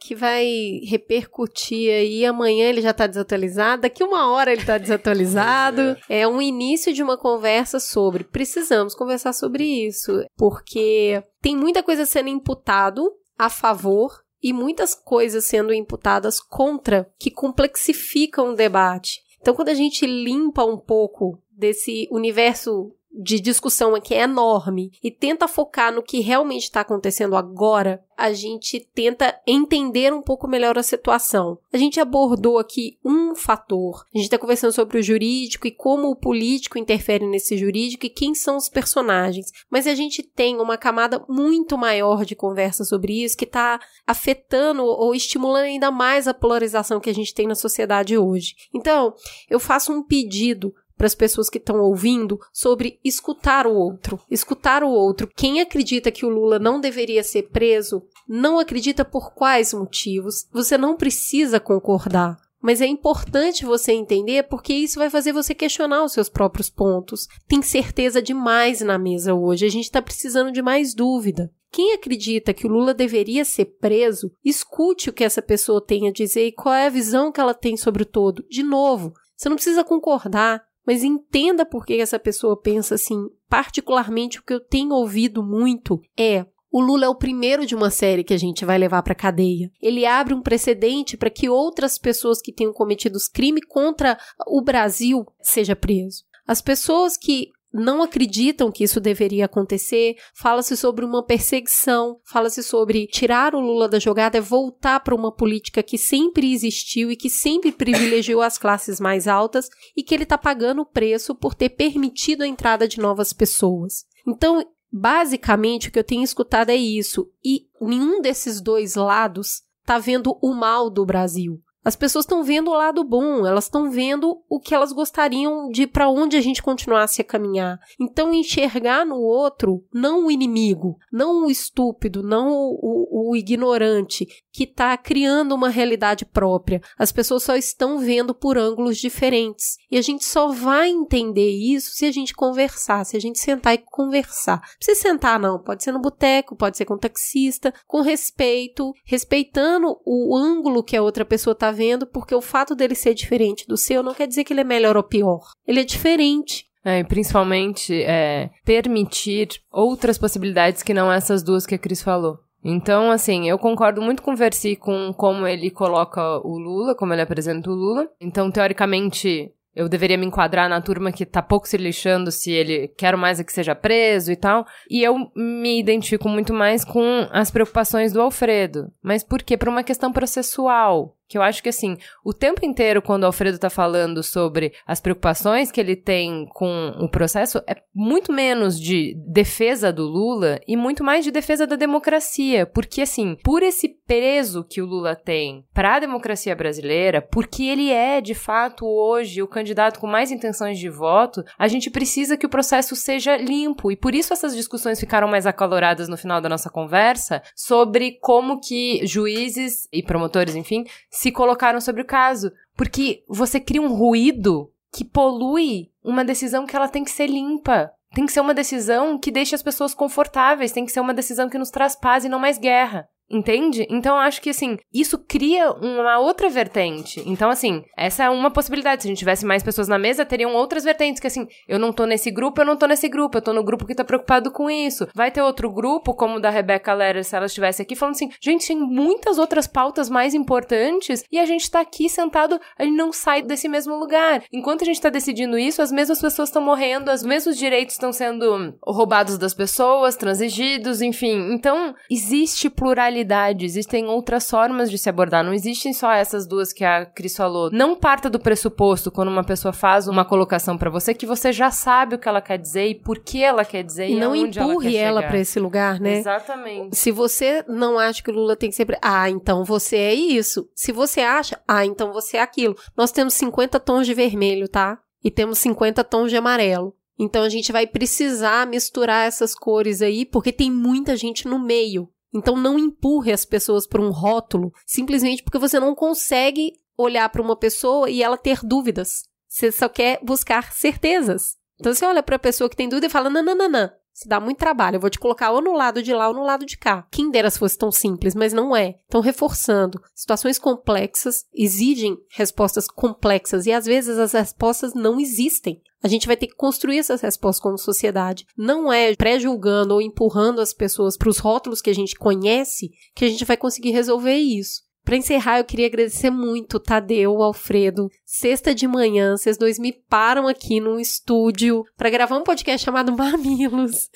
que vai repercutir aí. Amanhã ele já está desatualizado, daqui uma hora ele está desatualizado. É um início de uma conversa sobre. Precisamos conversar sobre isso, porque tem muita coisa sendo imputado a favor e muitas coisas sendo imputadas contra que complexificam o debate. Então, quando a gente limpa um pouco desse universo de discussão aqui é enorme e tenta focar no que realmente está acontecendo agora, a gente tenta entender um pouco melhor a situação. A gente abordou aqui um fator. A gente está conversando sobre o jurídico e como o político interfere nesse jurídico e quem são os personagens. Mas a gente tem uma camada muito maior de conversa sobre isso que está afetando ou estimulando ainda mais a polarização que a gente tem na sociedade hoje. Então, eu faço um pedido para as pessoas que estão ouvindo sobre escutar o outro. Escutar o outro. Quem acredita que o Lula não deveria ser preso, não acredita por quais motivos. Você não precisa concordar. Mas é importante você entender porque isso vai fazer você questionar os seus próprios pontos. Tem certeza demais na mesa hoje. A gente está precisando de mais dúvida. Quem acredita que o Lula deveria ser preso, escute o que essa pessoa tem a dizer e qual é a visão que ela tem sobre o todo. De novo, você não precisa concordar, mas entenda por que essa pessoa pensa assim. Particularmente, o que eu tenho ouvido muito é o Lula é o primeiro de uma série que a gente vai levar para cadeia. Ele abre um precedente para que outras pessoas que tenham cometido crime contra o Brasil seja preso. As pessoas que não acreditam que isso deveria acontecer. Fala-se sobre uma perseguição, fala-se sobre tirar o Lula da jogada e voltar para uma política que sempre existiu e que sempre privilegiou as classes mais altas e que ele está pagando o preço por ter permitido a entrada de novas pessoas. Então, basicamente, o que eu tenho escutado é isso. E nenhum desses dois lados está vendo o mal do Brasil. As pessoas estão vendo o lado bom, elas estão vendo o que elas gostariam de para onde a gente continuasse a caminhar. Então enxergar no outro não o inimigo, não o estúpido, não o, o, o ignorante que está criando uma realidade própria. As pessoas só estão vendo por ângulos diferentes. E a gente só vai entender isso se a gente conversar, se a gente sentar e conversar. Não precisa sentar, não. Pode ser no boteco, pode ser com o taxista, com respeito, respeitando o ângulo que a outra pessoa está vendo, porque o fato dele ser diferente do seu não quer dizer que ele é melhor ou pior. Ele é diferente. É, principalmente é, permitir outras possibilidades que não essas duas que a Cris falou. Então, assim, eu concordo muito com o Versi com como ele coloca o Lula, como ele apresenta o Lula. Então, teoricamente, eu deveria me enquadrar na turma que tá pouco se lixando se ele quer mais é que seja preso e tal. E eu me identifico muito mais com as preocupações do Alfredo. Mas por quê? Por uma questão processual. Que eu acho que, assim, o tempo inteiro, quando o Alfredo tá falando sobre as preocupações que ele tem com o processo, é muito menos de defesa do Lula e muito mais de defesa da democracia. Porque, assim, por esse peso que o Lula tem para a democracia brasileira, porque ele é, de fato, hoje o candidato com mais intenções de voto, a gente precisa que o processo seja limpo. E por isso essas discussões ficaram mais acaloradas no final da nossa conversa sobre como que juízes e promotores, enfim, se colocaram sobre o caso. Porque você cria um ruído que polui uma decisão que ela tem que ser limpa. Tem que ser uma decisão que deixe as pessoas confortáveis, tem que ser uma decisão que nos traz paz e não mais guerra. Entende? Então acho que assim, isso cria uma outra vertente. Então, assim, essa é uma possibilidade. Se a gente tivesse mais pessoas na mesa, teriam outras vertentes. Que assim, eu não tô nesse grupo, eu não tô nesse grupo, eu tô no grupo que tá preocupado com isso. Vai ter outro grupo, como o da Rebecca Lera, se ela estivesse aqui, falando assim: gente, tem muitas outras pautas mais importantes e a gente tá aqui sentado, a gente não sai desse mesmo lugar. Enquanto a gente tá decidindo isso, as mesmas pessoas estão morrendo, os mesmos direitos estão sendo roubados das pessoas, transigidos, enfim. Então, existe pluralidade existem outras formas de se abordar, não existem só essas duas que a Cris falou. Não parta do pressuposto quando uma pessoa faz uma colocação para você que você já sabe o que ela quer dizer e por que ela quer dizer e, e não empurre ela, ela para esse lugar, né? Exatamente. Se você não acha que o Lula tem que ser, ah, então você é isso. Se você acha, ah, então você é aquilo. Nós temos 50 tons de vermelho, tá? E temos 50 tons de amarelo. Então a gente vai precisar misturar essas cores aí, porque tem muita gente no meio. Então não empurre as pessoas para um rótulo simplesmente porque você não consegue olhar para uma pessoa e ela ter dúvidas. Você só quer buscar certezas. Então você olha para a pessoa que tem dúvida e fala: não, não, não, não. Isso dá muito trabalho. Eu vou te colocar ou no lado de lá ou no lado de cá. Quem dera se fosse tão simples, mas não é. Então, reforçando, situações complexas exigem respostas complexas e às vezes as respostas não existem. A gente vai ter que construir essas respostas como sociedade. Não é pré-julgando ou empurrando as pessoas para os rótulos que a gente conhece que a gente vai conseguir resolver isso. Para encerrar, eu queria agradecer muito Tadeu, Alfredo. Sexta de manhã, vocês dois me param aqui num estúdio para gravar um podcast chamado Mamilos,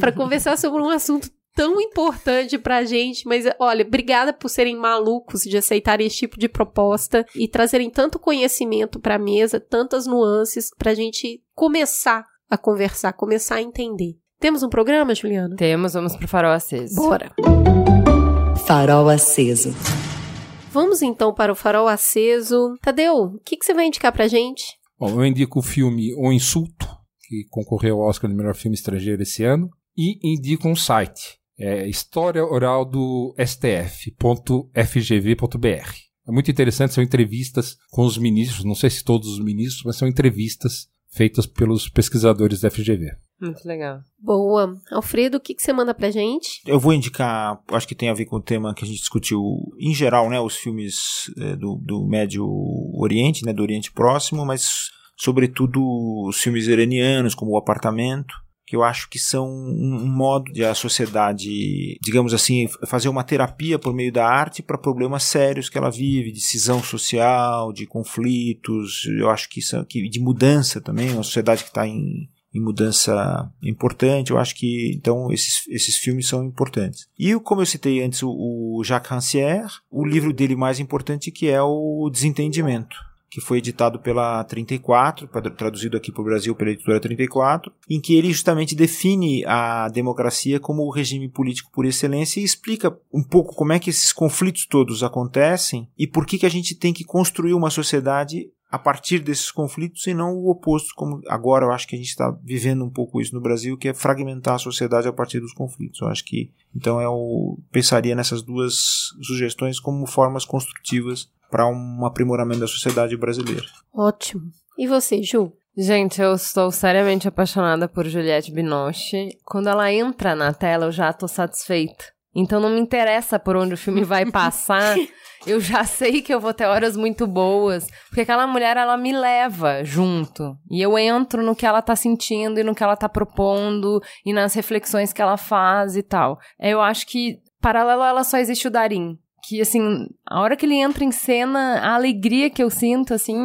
para conversar sobre um assunto tão importante pra gente, mas olha, obrigada por serem malucos de aceitarem esse tipo de proposta e trazerem tanto conhecimento pra mesa, tantas nuances pra gente começar a conversar, começar a entender. Temos um programa, Juliana? Temos, vamos pro Farol Aceso. Bora! Farol Aceso. Vamos então para o Farol Aceso. Tadeu, o que, que você vai indicar pra gente? Bom, eu indico o filme O Insulto, que concorreu ao Oscar de melhor filme estrangeiro esse ano, e indico um site, é História Oral do STF.fgv.br. É muito interessante, são entrevistas com os ministros, não sei se todos os ministros, mas são entrevistas feitas pelos pesquisadores da FGV. Muito legal. Boa. Alfredo, o que, que você manda pra gente? Eu vou indicar, acho que tem a ver com o tema que a gente discutiu em geral, né? Os filmes é, do, do Médio Oriente, né? Do Oriente Próximo, mas sobretudo os filmes iranianos, como O Apartamento, que eu acho que são um modo de a sociedade, digamos assim, fazer uma terapia por meio da arte para problemas sérios que ela vive, de cisão social, de conflitos, eu acho que, são, que de mudança também, uma sociedade que está em, em mudança importante, eu acho que então esses, esses filmes são importantes. E como eu citei antes o, o Jacques Rancière, o livro dele mais importante que é o Desentendimento que foi editado pela 34, traduzido aqui para o Brasil pela editora 34, em que ele justamente define a democracia como o regime político por excelência e explica um pouco como é que esses conflitos todos acontecem e por que, que a gente tem que construir uma sociedade a partir desses conflitos e não o oposto, como agora eu acho que a gente está vivendo um pouco isso no Brasil, que é fragmentar a sociedade a partir dos conflitos. Eu acho que então eu pensaria nessas duas sugestões como formas construtivas para um aprimoramento da sociedade brasileira. Ótimo. E você, Ju? Gente, eu estou seriamente apaixonada por Juliette Binoche. Quando ela entra na tela, eu já estou satisfeita. Então não me interessa por onde o filme vai passar. eu já sei que eu vou ter horas muito boas, porque aquela mulher ela me leva junto. E eu entro no que ela tá sentindo e no que ela tá propondo e nas reflexões que ela faz e tal. Eu acho que paralelo a ela só existe o Darim que, assim, a hora que ele entra em cena, a alegria que eu sinto, assim,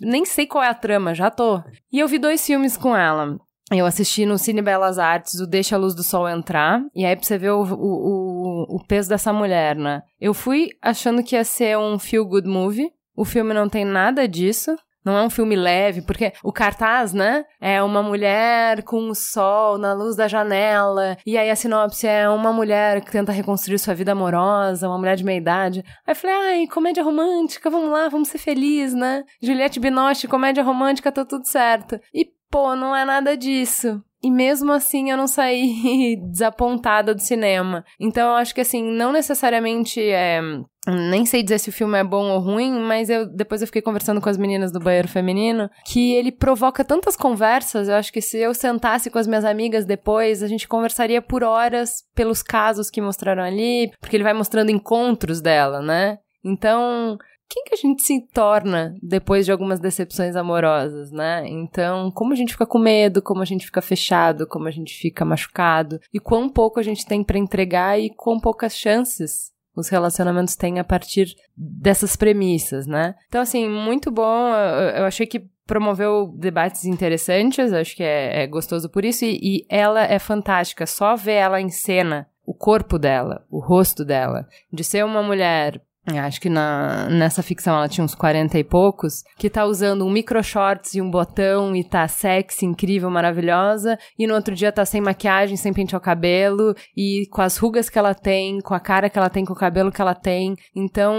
nem sei qual é a trama, já tô. E eu vi dois filmes com ela. Eu assisti no Cine Belas Artes o Deixa a Luz do Sol Entrar, e aí pra você ver o, o, o, o peso dessa mulher, né? Eu fui achando que ia ser um feel-good movie, o filme não tem nada disso. Não é um filme leve, porque o cartaz, né? É uma mulher com o sol na luz da janela. E aí a sinopse é uma mulher que tenta reconstruir sua vida amorosa, uma mulher de meia idade. Aí eu falei, ai, comédia romântica, vamos lá, vamos ser felizes, né? Juliette Binoche, comédia romântica, tá tudo certo. E, pô, não é nada disso. E mesmo assim eu não saí desapontada do cinema. Então eu acho que assim, não necessariamente é nem sei dizer se o filme é bom ou ruim, mas eu depois eu fiquei conversando com as meninas do banheiro feminino que ele provoca tantas conversas. Eu acho que se eu sentasse com as minhas amigas depois, a gente conversaria por horas pelos casos que mostraram ali, porque ele vai mostrando encontros dela, né? Então, quem que a gente se torna depois de algumas decepções amorosas, né? Então, como a gente fica com medo, como a gente fica fechado, como a gente fica machucado, e quão pouco a gente tem para entregar e quão poucas chances os relacionamentos têm a partir dessas premissas, né? Então, assim, muito bom. Eu achei que promoveu debates interessantes, acho que é, é gostoso por isso, e, e ela é fantástica. Só ver ela em cena, o corpo dela, o rosto dela, de ser uma mulher acho que na, nessa ficção ela tinha uns 40 e poucos, que tá usando um micro shorts e um botão e tá sexy, incrível, maravilhosa, e no outro dia tá sem maquiagem, sem pentear o cabelo, e com as rugas que ela tem, com a cara que ela tem, com o cabelo que ela tem. Então,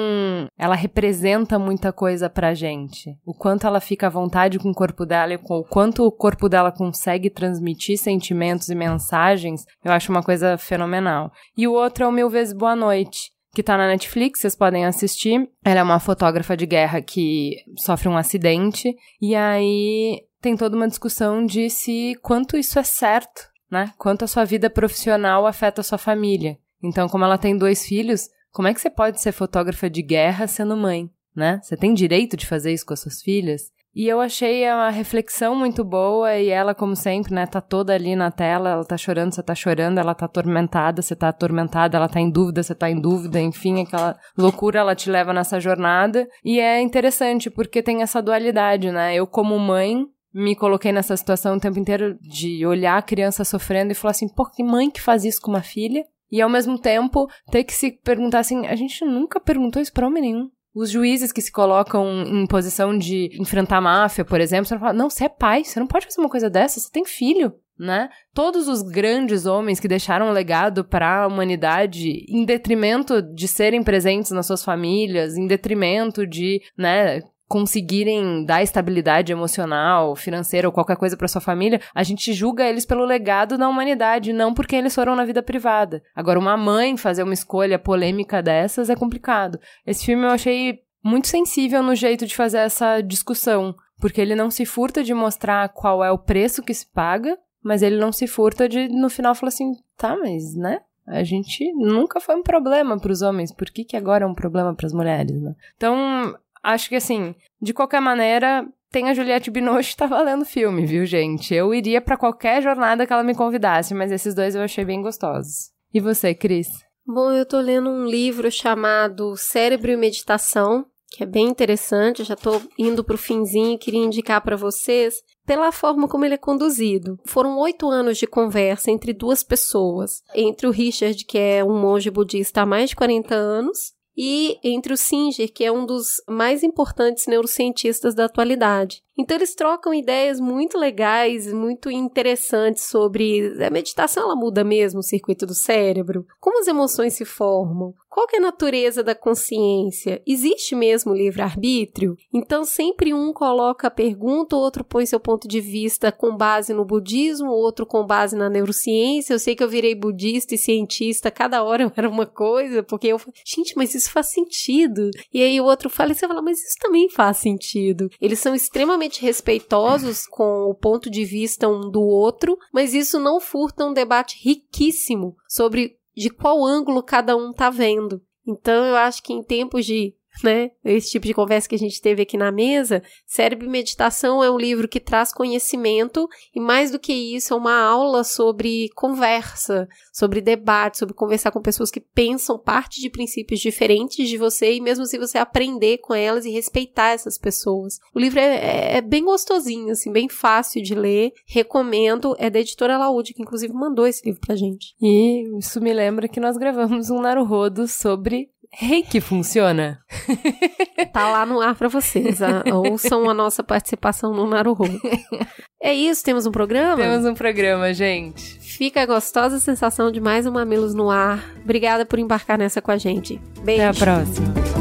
ela representa muita coisa pra gente. O quanto ela fica à vontade com o corpo dela e com o quanto o corpo dela consegue transmitir sentimentos e mensagens, eu acho uma coisa fenomenal. E o outro é o Mil Vezes Boa Noite que tá na Netflix, vocês podem assistir. Ela é uma fotógrafa de guerra que sofre um acidente e aí tem toda uma discussão de se quanto isso é certo, né? Quanto a sua vida profissional afeta a sua família. Então, como ela tem dois filhos, como é que você pode ser fotógrafa de guerra sendo mãe, né? Você tem direito de fazer isso com as suas filhas? E eu achei uma reflexão muito boa e ela, como sempre, né, tá toda ali na tela, ela tá chorando, você tá chorando, ela tá atormentada, você tá atormentada, ela tá em dúvida, você tá em dúvida, enfim, aquela loucura ela te leva nessa jornada. E é interessante porque tem essa dualidade, né? Eu como mãe, me coloquei nessa situação o tempo inteiro de olhar a criança sofrendo e falar assim, pô, que mãe que faz isso com uma filha? E ao mesmo tempo ter que se perguntar assim, a gente nunca perguntou isso pra homem nenhum. Os juízes que se colocam em posição de enfrentar a máfia, por exemplo, você fala, não, você é pai, você não pode fazer uma coisa dessa, você tem filho, né? Todos os grandes homens que deixaram um legado para a humanidade em detrimento de serem presentes nas suas famílias, em detrimento de, né, conseguirem dar estabilidade emocional, financeira ou qualquer coisa para sua família, a gente julga eles pelo legado da humanidade, não porque eles foram na vida privada. Agora, uma mãe fazer uma escolha polêmica dessas é complicado. Esse filme eu achei muito sensível no jeito de fazer essa discussão, Porque ele não se furta de mostrar qual é o preço que se paga, mas ele não se furta de, no final, falar assim: tá, mas, né? A gente nunca foi um problema para os homens, por que, que agora é um problema para as mulheres, né? Então, acho que assim, de qualquer maneira, tem a Juliette Binoche tá valendo filme, viu, gente? Eu iria para qualquer jornada que ela me convidasse, mas esses dois eu achei bem gostosos. E você, Cris? Bom, eu tô lendo um livro chamado Cérebro e Meditação, que é bem interessante. Eu já tô indo pro finzinho e queria indicar para vocês pela forma como ele é conduzido. Foram oito anos de conversa entre duas pessoas, entre o Richard, que é um monge budista há mais de 40 anos, e entre o Singer, que é um dos mais importantes neurocientistas da atualidade. Então eles trocam ideias muito legais, muito interessantes sobre a meditação ela muda mesmo o circuito do cérebro, como as emoções se formam, qual é a natureza da consciência? Existe mesmo livre-arbítrio? Então sempre um coloca a pergunta, o outro põe seu ponto de vista com base no budismo, o outro com base na neurociência. Eu sei que eu virei budista e cientista, cada hora eu era uma coisa, porque eu, gente, mas isso faz sentido. E aí o outro fala e você fala, mas isso também faz sentido. Eles são extremamente respeitosos com o ponto de vista um do outro, mas isso não furta um debate riquíssimo sobre de qual ângulo cada um tá vendo. Então eu acho que em tempos de né? Esse tipo de conversa que a gente teve aqui na mesa. Cérebro e Meditação é um livro que traz conhecimento e, mais do que isso, é uma aula sobre conversa, sobre debate, sobre conversar com pessoas que pensam parte de princípios diferentes de você e, mesmo se assim, você aprender com elas e respeitar essas pessoas. O livro é, é, é bem gostosinho, assim, bem fácil de ler. Recomendo. É da editora Laúde, que inclusive mandou esse livro pra gente. E isso me lembra que nós gravamos um Naruhodo sobre Reiki funciona? tá lá no ar para vocês. A, ouçam a nossa participação no Naruhodo. É isso, temos um programa? Temos um programa, gente. Fica a gostosa sensação de mais um Mamilos no ar. Obrigada por embarcar nessa com a gente. Beijo. Até a próxima.